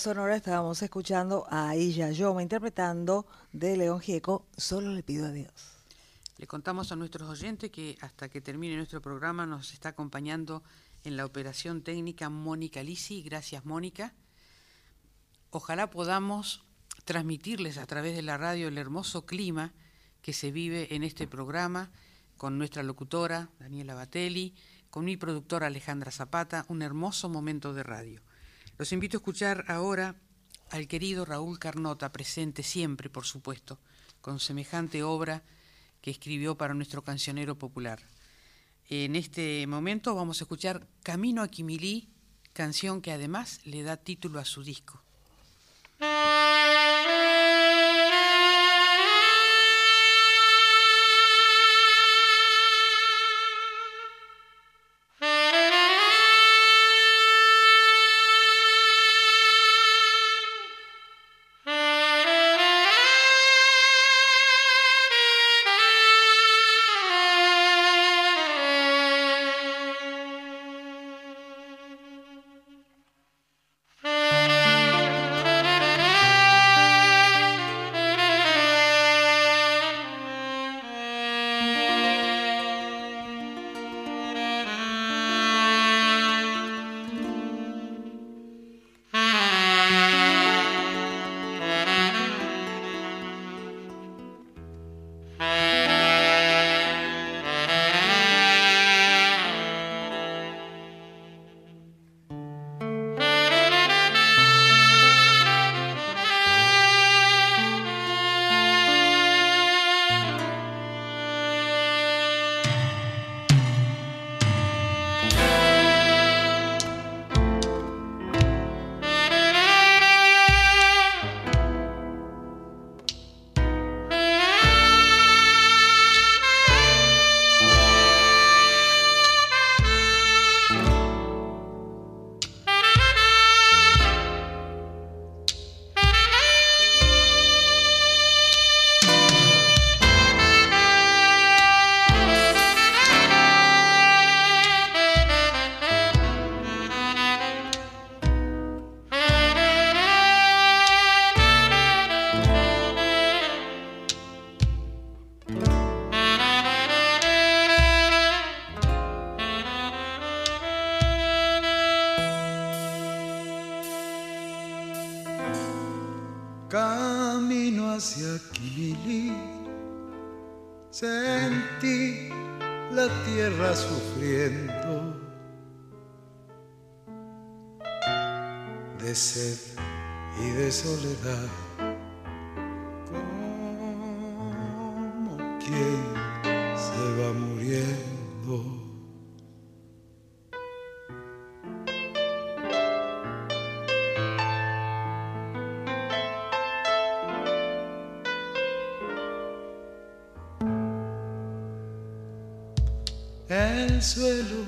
Sonora estábamos escuchando a Illa Yoma interpretando de León Gieco, Solo le pido a Dios. Le contamos a nuestros oyentes que hasta que termine nuestro programa nos está acompañando en la operación técnica Mónica Lisi. Gracias, Mónica. Ojalá podamos transmitirles a través de la radio el hermoso clima que se vive en este programa con nuestra locutora Daniela Batelli, con mi productora Alejandra Zapata, un hermoso momento de radio. Los invito a escuchar ahora al querido Raúl Carnota, presente siempre, por supuesto, con semejante obra que escribió para nuestro cancionero popular. En este momento vamos a escuchar Camino a Quimilí, canción que además le da título a su disco. Suelo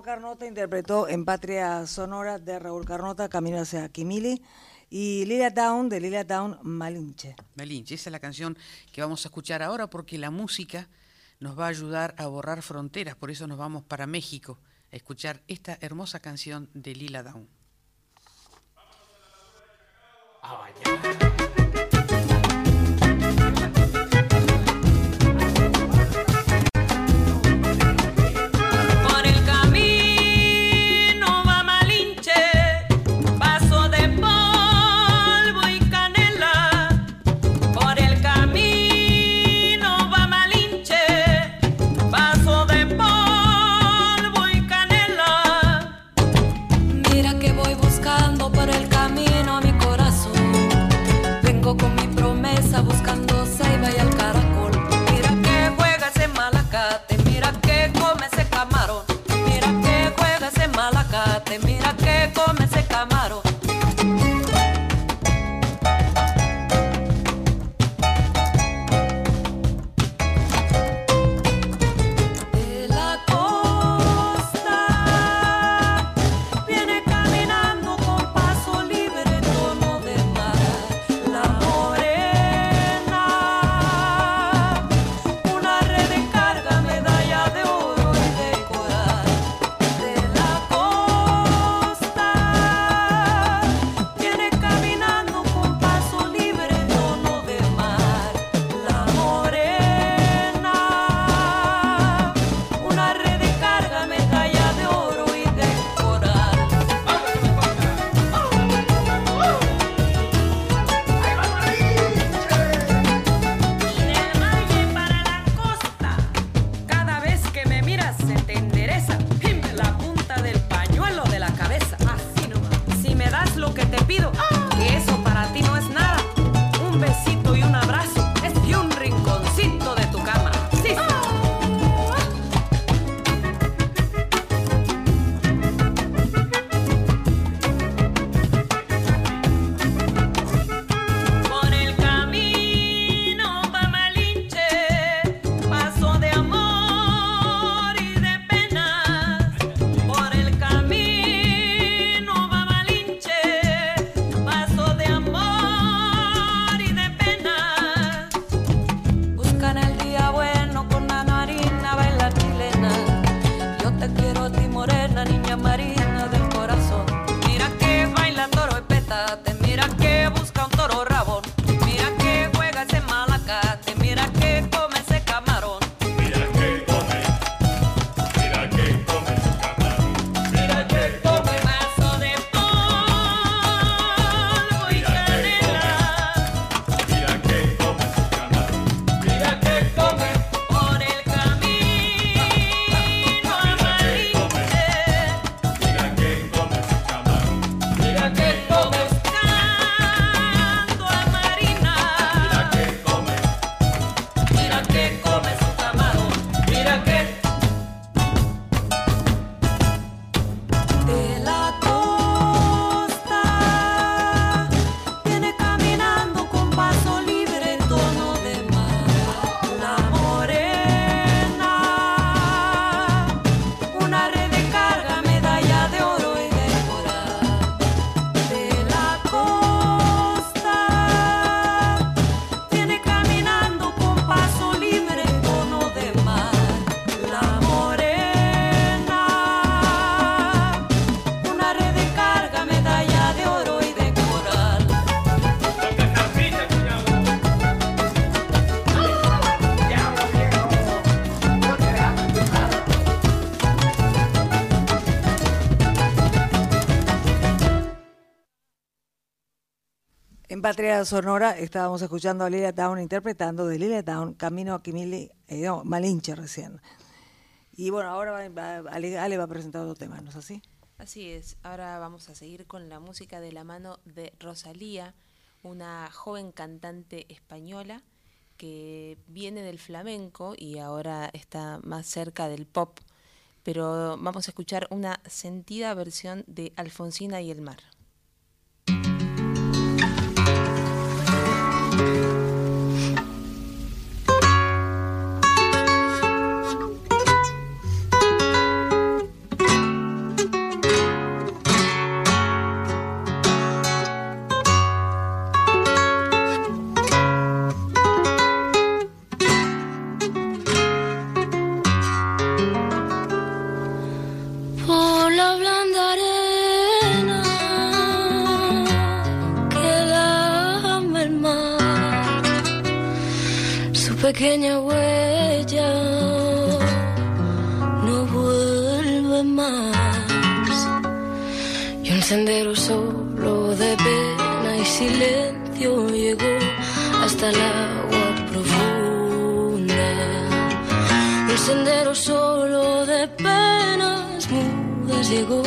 Raúl Carnota interpretó en Patria Sonora de Raúl Carnota, Camino hacia Quimili, y Lilia Town de Lilia Town Malinche. Malinche, esa es la canción que vamos a escuchar ahora porque la música nos va a ayudar a borrar fronteras, por eso nos vamos para México a escuchar esta hermosa canción de Lila Down. Patria Sonora estábamos escuchando a Lilia Town interpretando de Lilia Town Camino a Kimili, eh, Malinche recién. Y bueno, ahora Ale, va a presentar otro tema, ¿no es así? Así es, ahora vamos a seguir con la música de la mano de Rosalía, una joven cantante española que viene del flamenco y ahora está más cerca del pop, pero vamos a escuchar una sentida versión de Alfonsina y el mar. Thank you. Pequeña huella no vuelve más. Y un sendero solo de pena y silencio llegó hasta el agua profunda. Un sendero solo de penas mudas llegó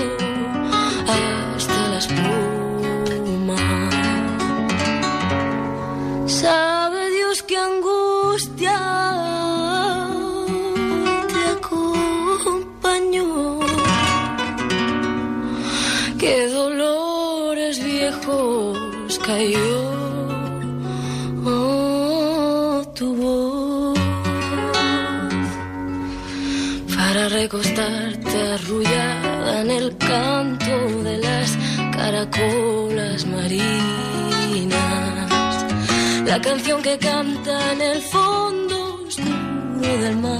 canción que canta en el fondo oscuro del mar,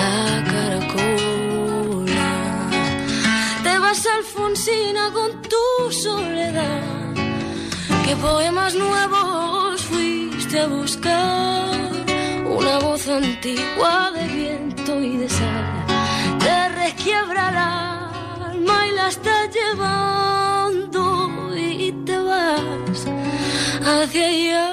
la caracola. Te vas Alfonsina con tu soledad. ¿Qué poemas nuevos fuiste a buscar? Una voz antigua de viento y de sal te requiebra el alma y la estás llevando y te vas hacia allá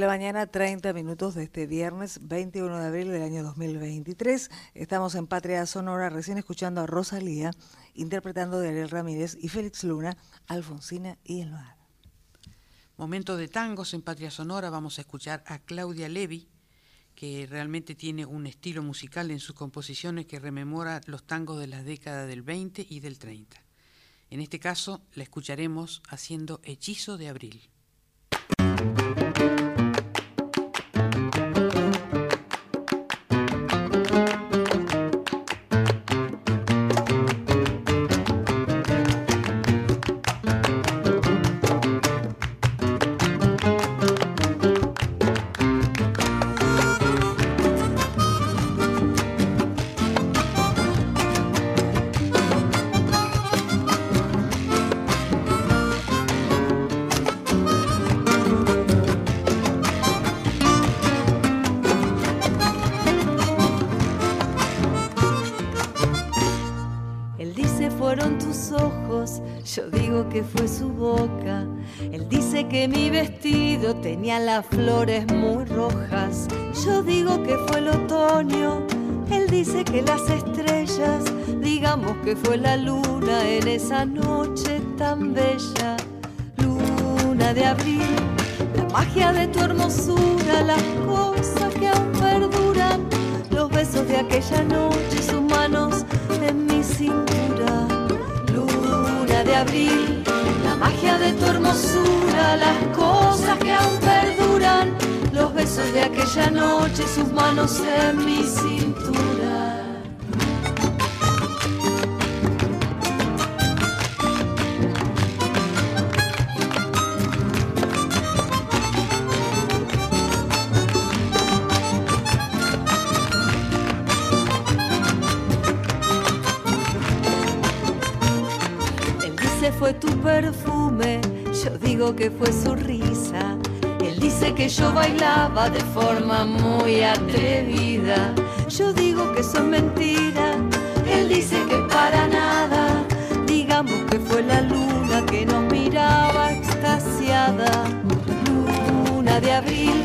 la mañana, 30 minutos de este viernes 21 de abril del año 2023. Estamos en Patria Sonora, recién escuchando a Rosalía, interpretando de Ariel Ramírez y Félix Luna, Alfonsina y el mar. Momento de tangos en Patria Sonora, vamos a escuchar a Claudia Levi, que realmente tiene un estilo musical en sus composiciones que rememora los tangos de las décadas del 20 y del 30. En este caso la escucharemos haciendo Hechizo de Abril. Tenía las flores muy rojas. Yo digo que fue el otoño, él dice que las estrellas, digamos que fue la luna en esa noche tan bella. Luna de abril, la magia de tu hermosura, las cosas que aún perduran, los besos de aquella noche, sus manos en mi cintura. Luna de abril de tu hermosura, las cosas que aún perduran, los besos de aquella noche, sus manos en mi cintura. Que fue su risa. Él dice que yo bailaba de forma muy atrevida. Yo digo que son mentiras, él dice que para nada. Digamos que fue la luna que nos miraba extasiada. Luna de abril,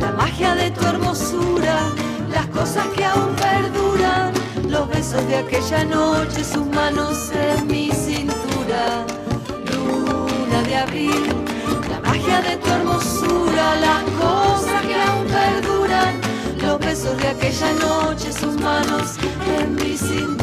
la magia de tu hermosura, las cosas que aún perduran, los besos de aquella noche, sus manos en mi cintura luna la magia de tu hermosura, las cosas que aún perduran, los besos de aquella noche, sus manos en mi cintura.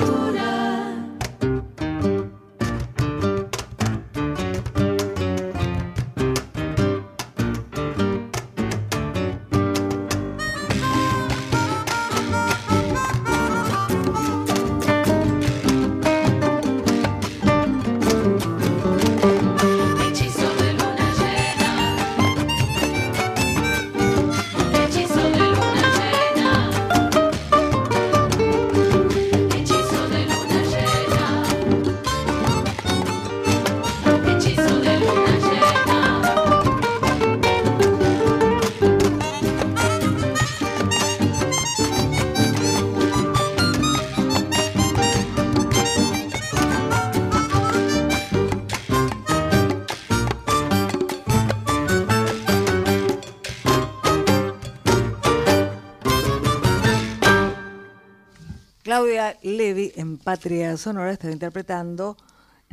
Claudia Levi en Patria Sonora está interpretando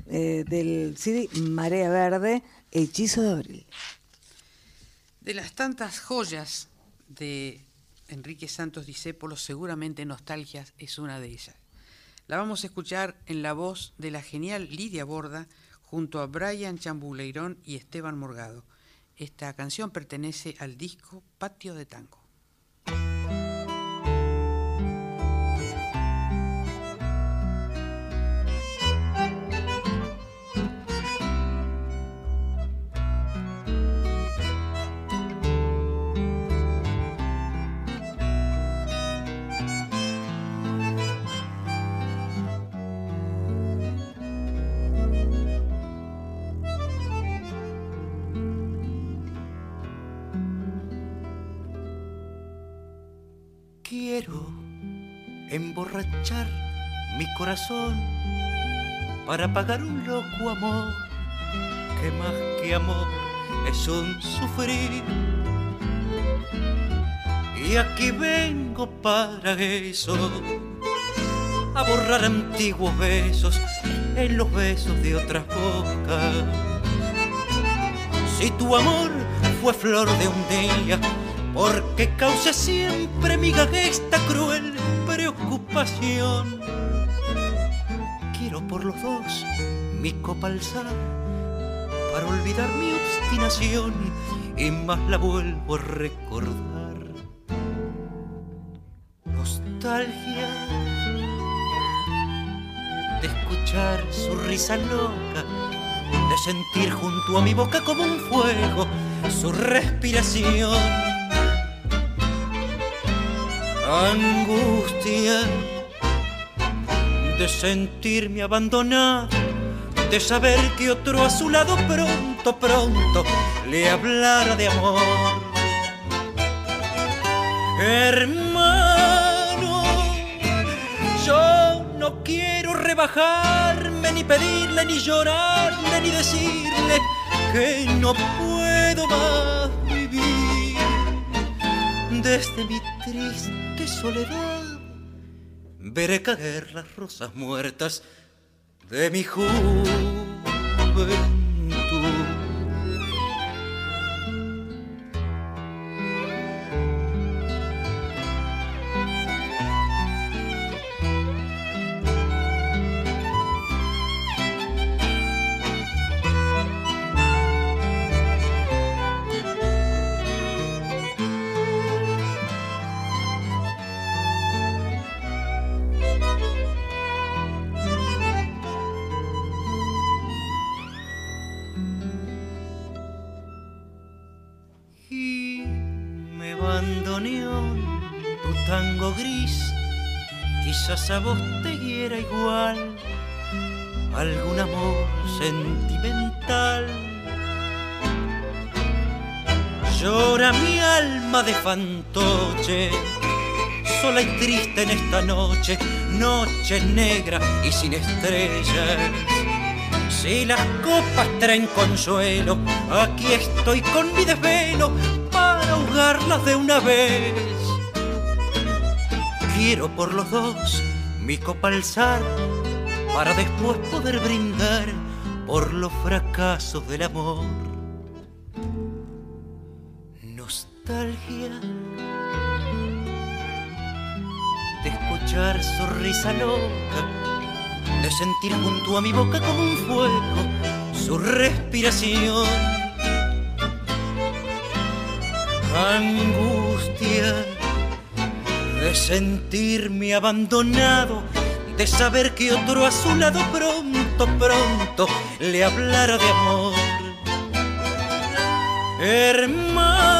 eh, del CD Marea Verde, Hechizo de Abril. De las tantas joyas de Enrique Santos Discépolo, seguramente Nostalgias es una de ellas. La vamos a escuchar en la voz de la genial Lidia Borda junto a Brian Chambuleirón y Esteban Morgado. Esta canción pertenece al disco Patio de Tango. Emborrachar mi corazón para pagar un loco amor que más que amor es un sufrir. Y aquí vengo para eso, a borrar antiguos besos en los besos de otras bocas. Si tu amor fue flor de un día, porque causa siempre mi esta cruel preocupación. Quiero por los dos mi copa alzar para olvidar mi obstinación y más la vuelvo a recordar. Nostalgia de escuchar su risa loca, de sentir junto a mi boca como un fuego su respiración. Angustia de sentirme abandonado, de saber que otro a su lado pronto, pronto le hablara de amor. Hermano, yo no quiero rebajarme, ni pedirle, ni llorarle, ni decirle que no puedo más vivir desde mi triste soledad veré caer las rosas muertas de mi juventud. Fantoche sola y triste en esta noche noche negra y sin estrellas si las copas traen consuelo, aquí estoy con mi desvelo para ahogarlas de una vez. Quiero por los dos mi copa alzar para después poder brindar por los fracasos del amor. De escuchar su risa loca de sentir junto a mi boca como un fuego su respiración. Angustia de sentirme abandonado, de saber que otro a su lado pronto, pronto le hablara de amor. Hermano,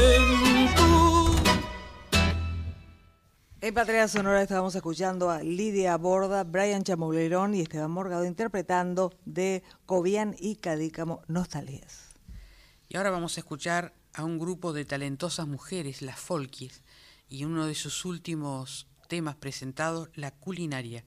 En Patria Sonora estábamos escuchando a Lidia Borda, Brian Chamoulerón y Esteban Morgado interpretando de Cobian y Cadícamo Nostalgias. Y ahora vamos a escuchar a un grupo de talentosas mujeres, las Folkies, y uno de sus últimos temas presentados, la culinaria.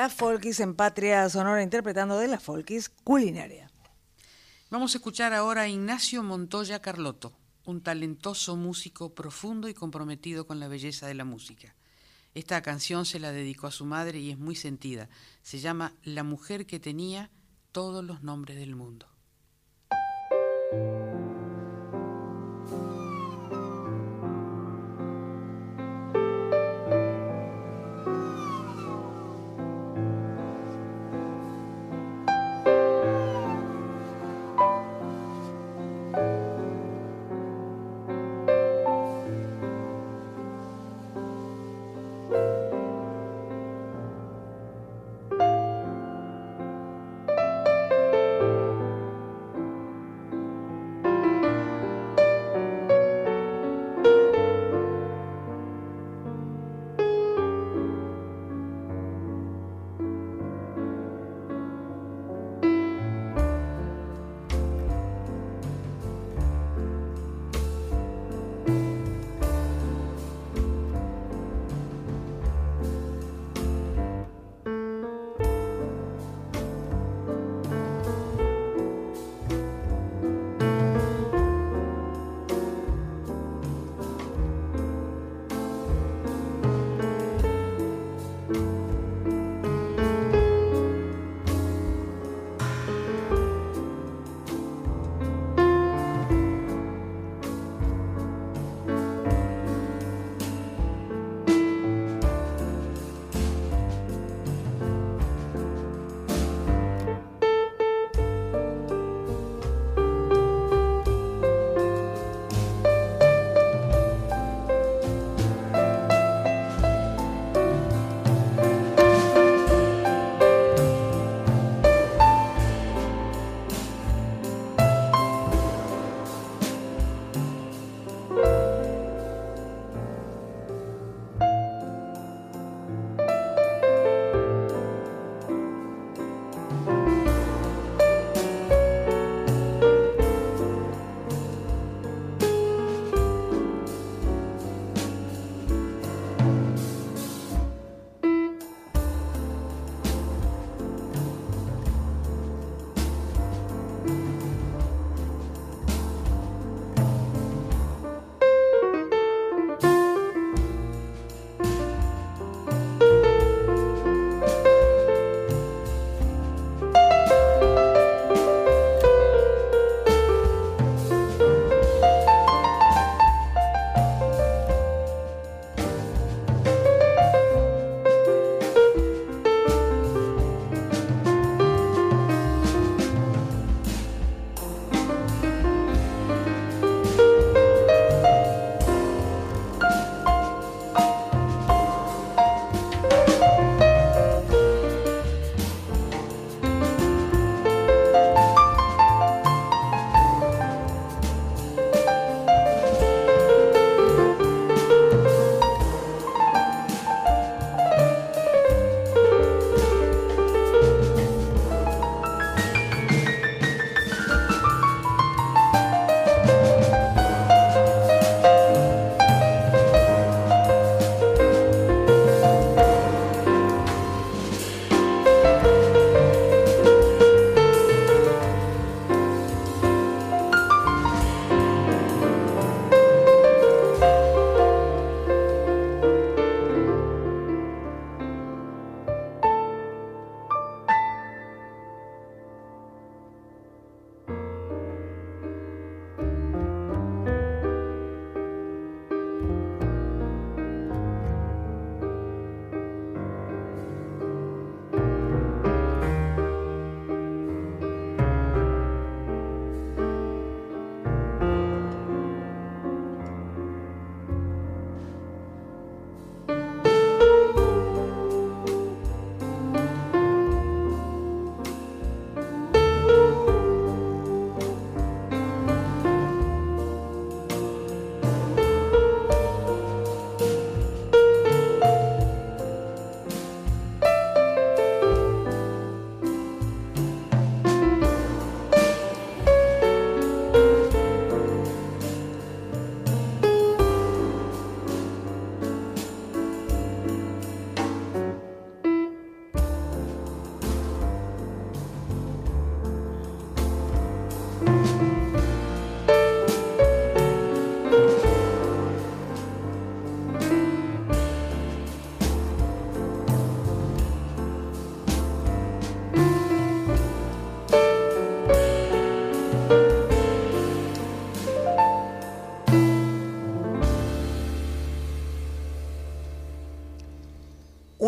La Folkis en Patria Sonora interpretando de la Folkis culinaria. Vamos a escuchar ahora a Ignacio Montoya Carlotto, un talentoso músico profundo y comprometido con la belleza de la música. Esta canción se la dedicó a su madre y es muy sentida. Se llama La mujer que tenía todos los nombres del mundo.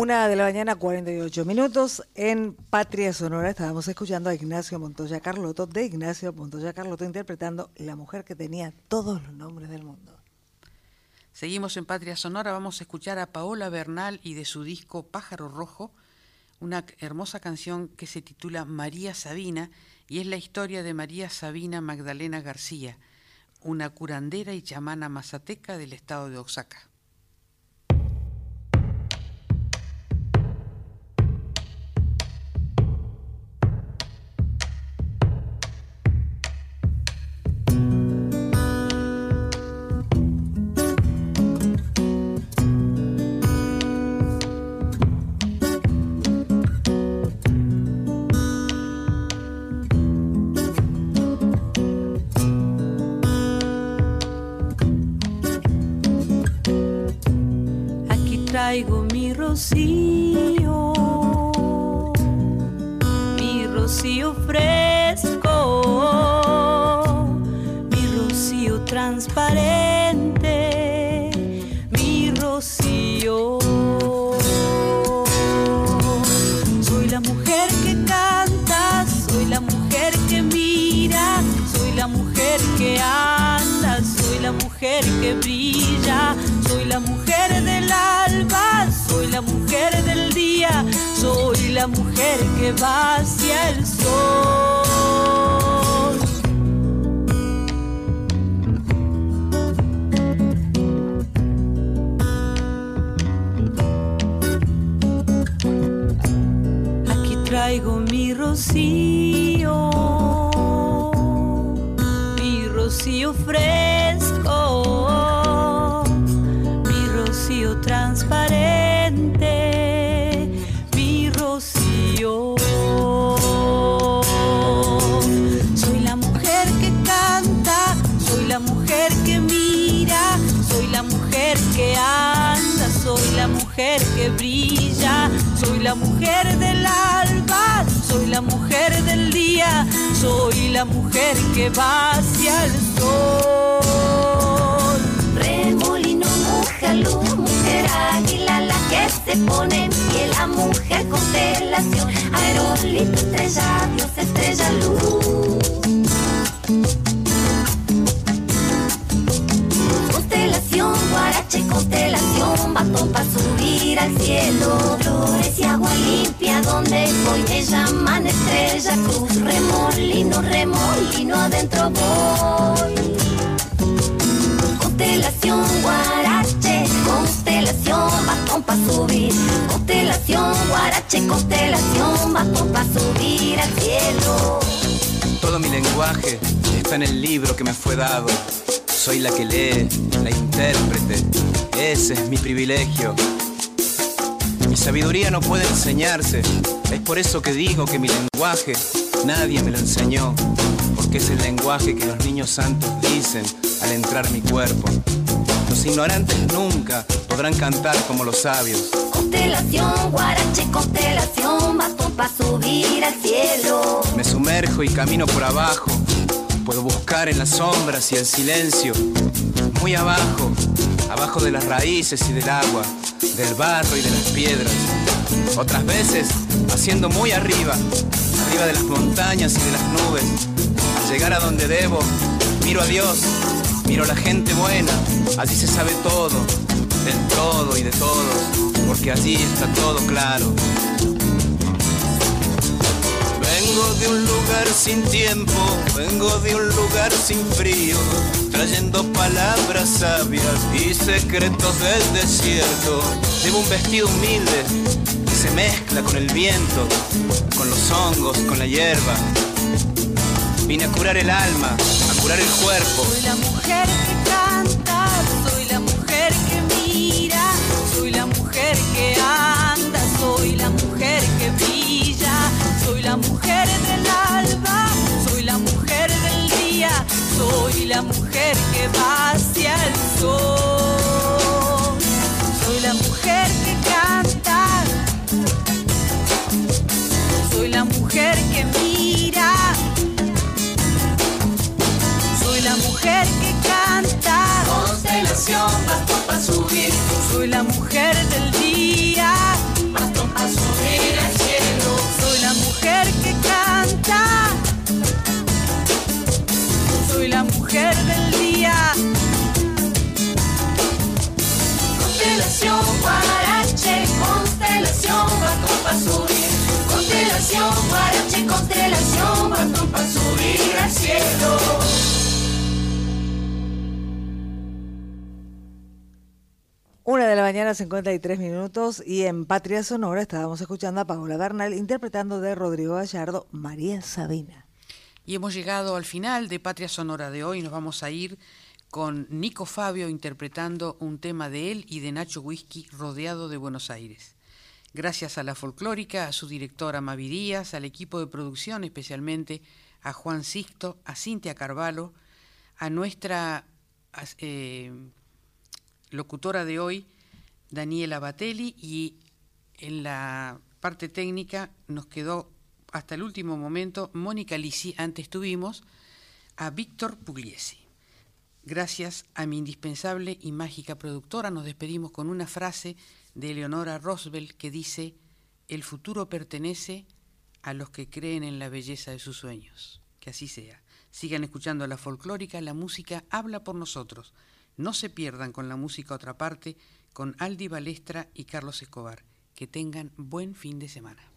Una de la mañana, 48 minutos. En Patria Sonora estábamos escuchando a Ignacio Montoya Carlotto, de Ignacio Montoya Carlotto, interpretando La mujer que tenía todos los nombres del mundo. Seguimos en Patria Sonora, vamos a escuchar a Paola Bernal y de su disco Pájaro Rojo, una hermosa canción que se titula María Sabina y es la historia de María Sabina Magdalena García, una curandera y chamana mazateca del estado de Oaxaca. Traigo mi rocío, mi rocío fresco, mi rocío transparente, mi rocío. Soy la mujer que canta, soy la mujer que mira, soy la mujer que anda, soy la mujer que brilla, alba, soy la mujer del día, soy la mujer que va hacia el sol. Aquí traigo mi rocío, mi rocío fresco, la mujer del alba, soy la mujer del día, soy la mujer que va hacia el sol. Remolino, mujer luz, mujer águila, la que se pone en pie, la mujer constelación, aerolito, estrella, Dios, estrella, luz. Guarache, constelación, batón para subir al cielo. Flores y agua limpia, donde voy me llaman estrella, cruz, remolino, remolino, adentro voy. Constelación, guarache, constelación, batón para subir. Constelación, guarache, constelación, batón para subir al cielo. Todo mi lenguaje está en el libro que me fue dado. Soy la que lee, la intérprete. Ese es mi privilegio. Mi sabiduría no puede enseñarse. Es por eso que digo que mi lenguaje nadie me lo enseñó. Porque es el lenguaje que los niños santos dicen al entrar mi cuerpo. Los ignorantes nunca podrán cantar como los sabios. Constelación, guarache, constelación, batón para subir al cielo. Me sumerjo y camino por abajo. Puedo buscar en las sombras y el silencio. Muy abajo, abajo de las raíces y del agua, del barro y de las piedras. Otras veces, haciendo muy arriba, arriba de las montañas y de las nubes. Al llegar a donde debo, miro a Dios, miro a la gente buena. Allí se sabe todo, del todo y de todos, porque allí está todo claro. Vengo de un lugar sin tiempo, vengo de un lugar sin frío, trayendo palabras sabias y secretos del desierto. Llevo un vestido humilde que se mezcla con el viento, con los hongos, con la hierba. Vine a curar el alma, a curar el cuerpo. Soy la mujer que canta, soy la mujer que mira, soy la mujer que anda, la mujer del alba, soy la mujer del día, soy la mujer que va hacia el sol. Soy la mujer que canta, soy la mujer que mira. Soy la mujer que canta. Constelación, para subir. Soy la mujer del cielo. Una de la mañana, 53 minutos, y en Patria Sonora estábamos escuchando a Paola Bernal interpretando de Rodrigo Gallardo María Sabina. Y hemos llegado al final de Patria Sonora de hoy. Nos vamos a ir con Nico Fabio interpretando un tema de él y de Nacho Whisky rodeado de Buenos Aires. Gracias a la folclórica, a su directora Mavi Díaz, al equipo de producción, especialmente a Juan Sixto, a Cintia Carvalho, a nuestra eh, locutora de hoy, Daniela Batelli, y en la parte técnica nos quedó hasta el último momento Mónica Lisi, antes tuvimos a Víctor Pugliesi. Gracias a mi indispensable y mágica productora nos despedimos con una frase de Eleonora Roosevelt que dice, el futuro pertenece a los que creen en la belleza de sus sueños. Que así sea. Sigan escuchando la folclórica, la música habla por nosotros. No se pierdan con la música otra parte, con Aldi Balestra y Carlos Escobar. Que tengan buen fin de semana.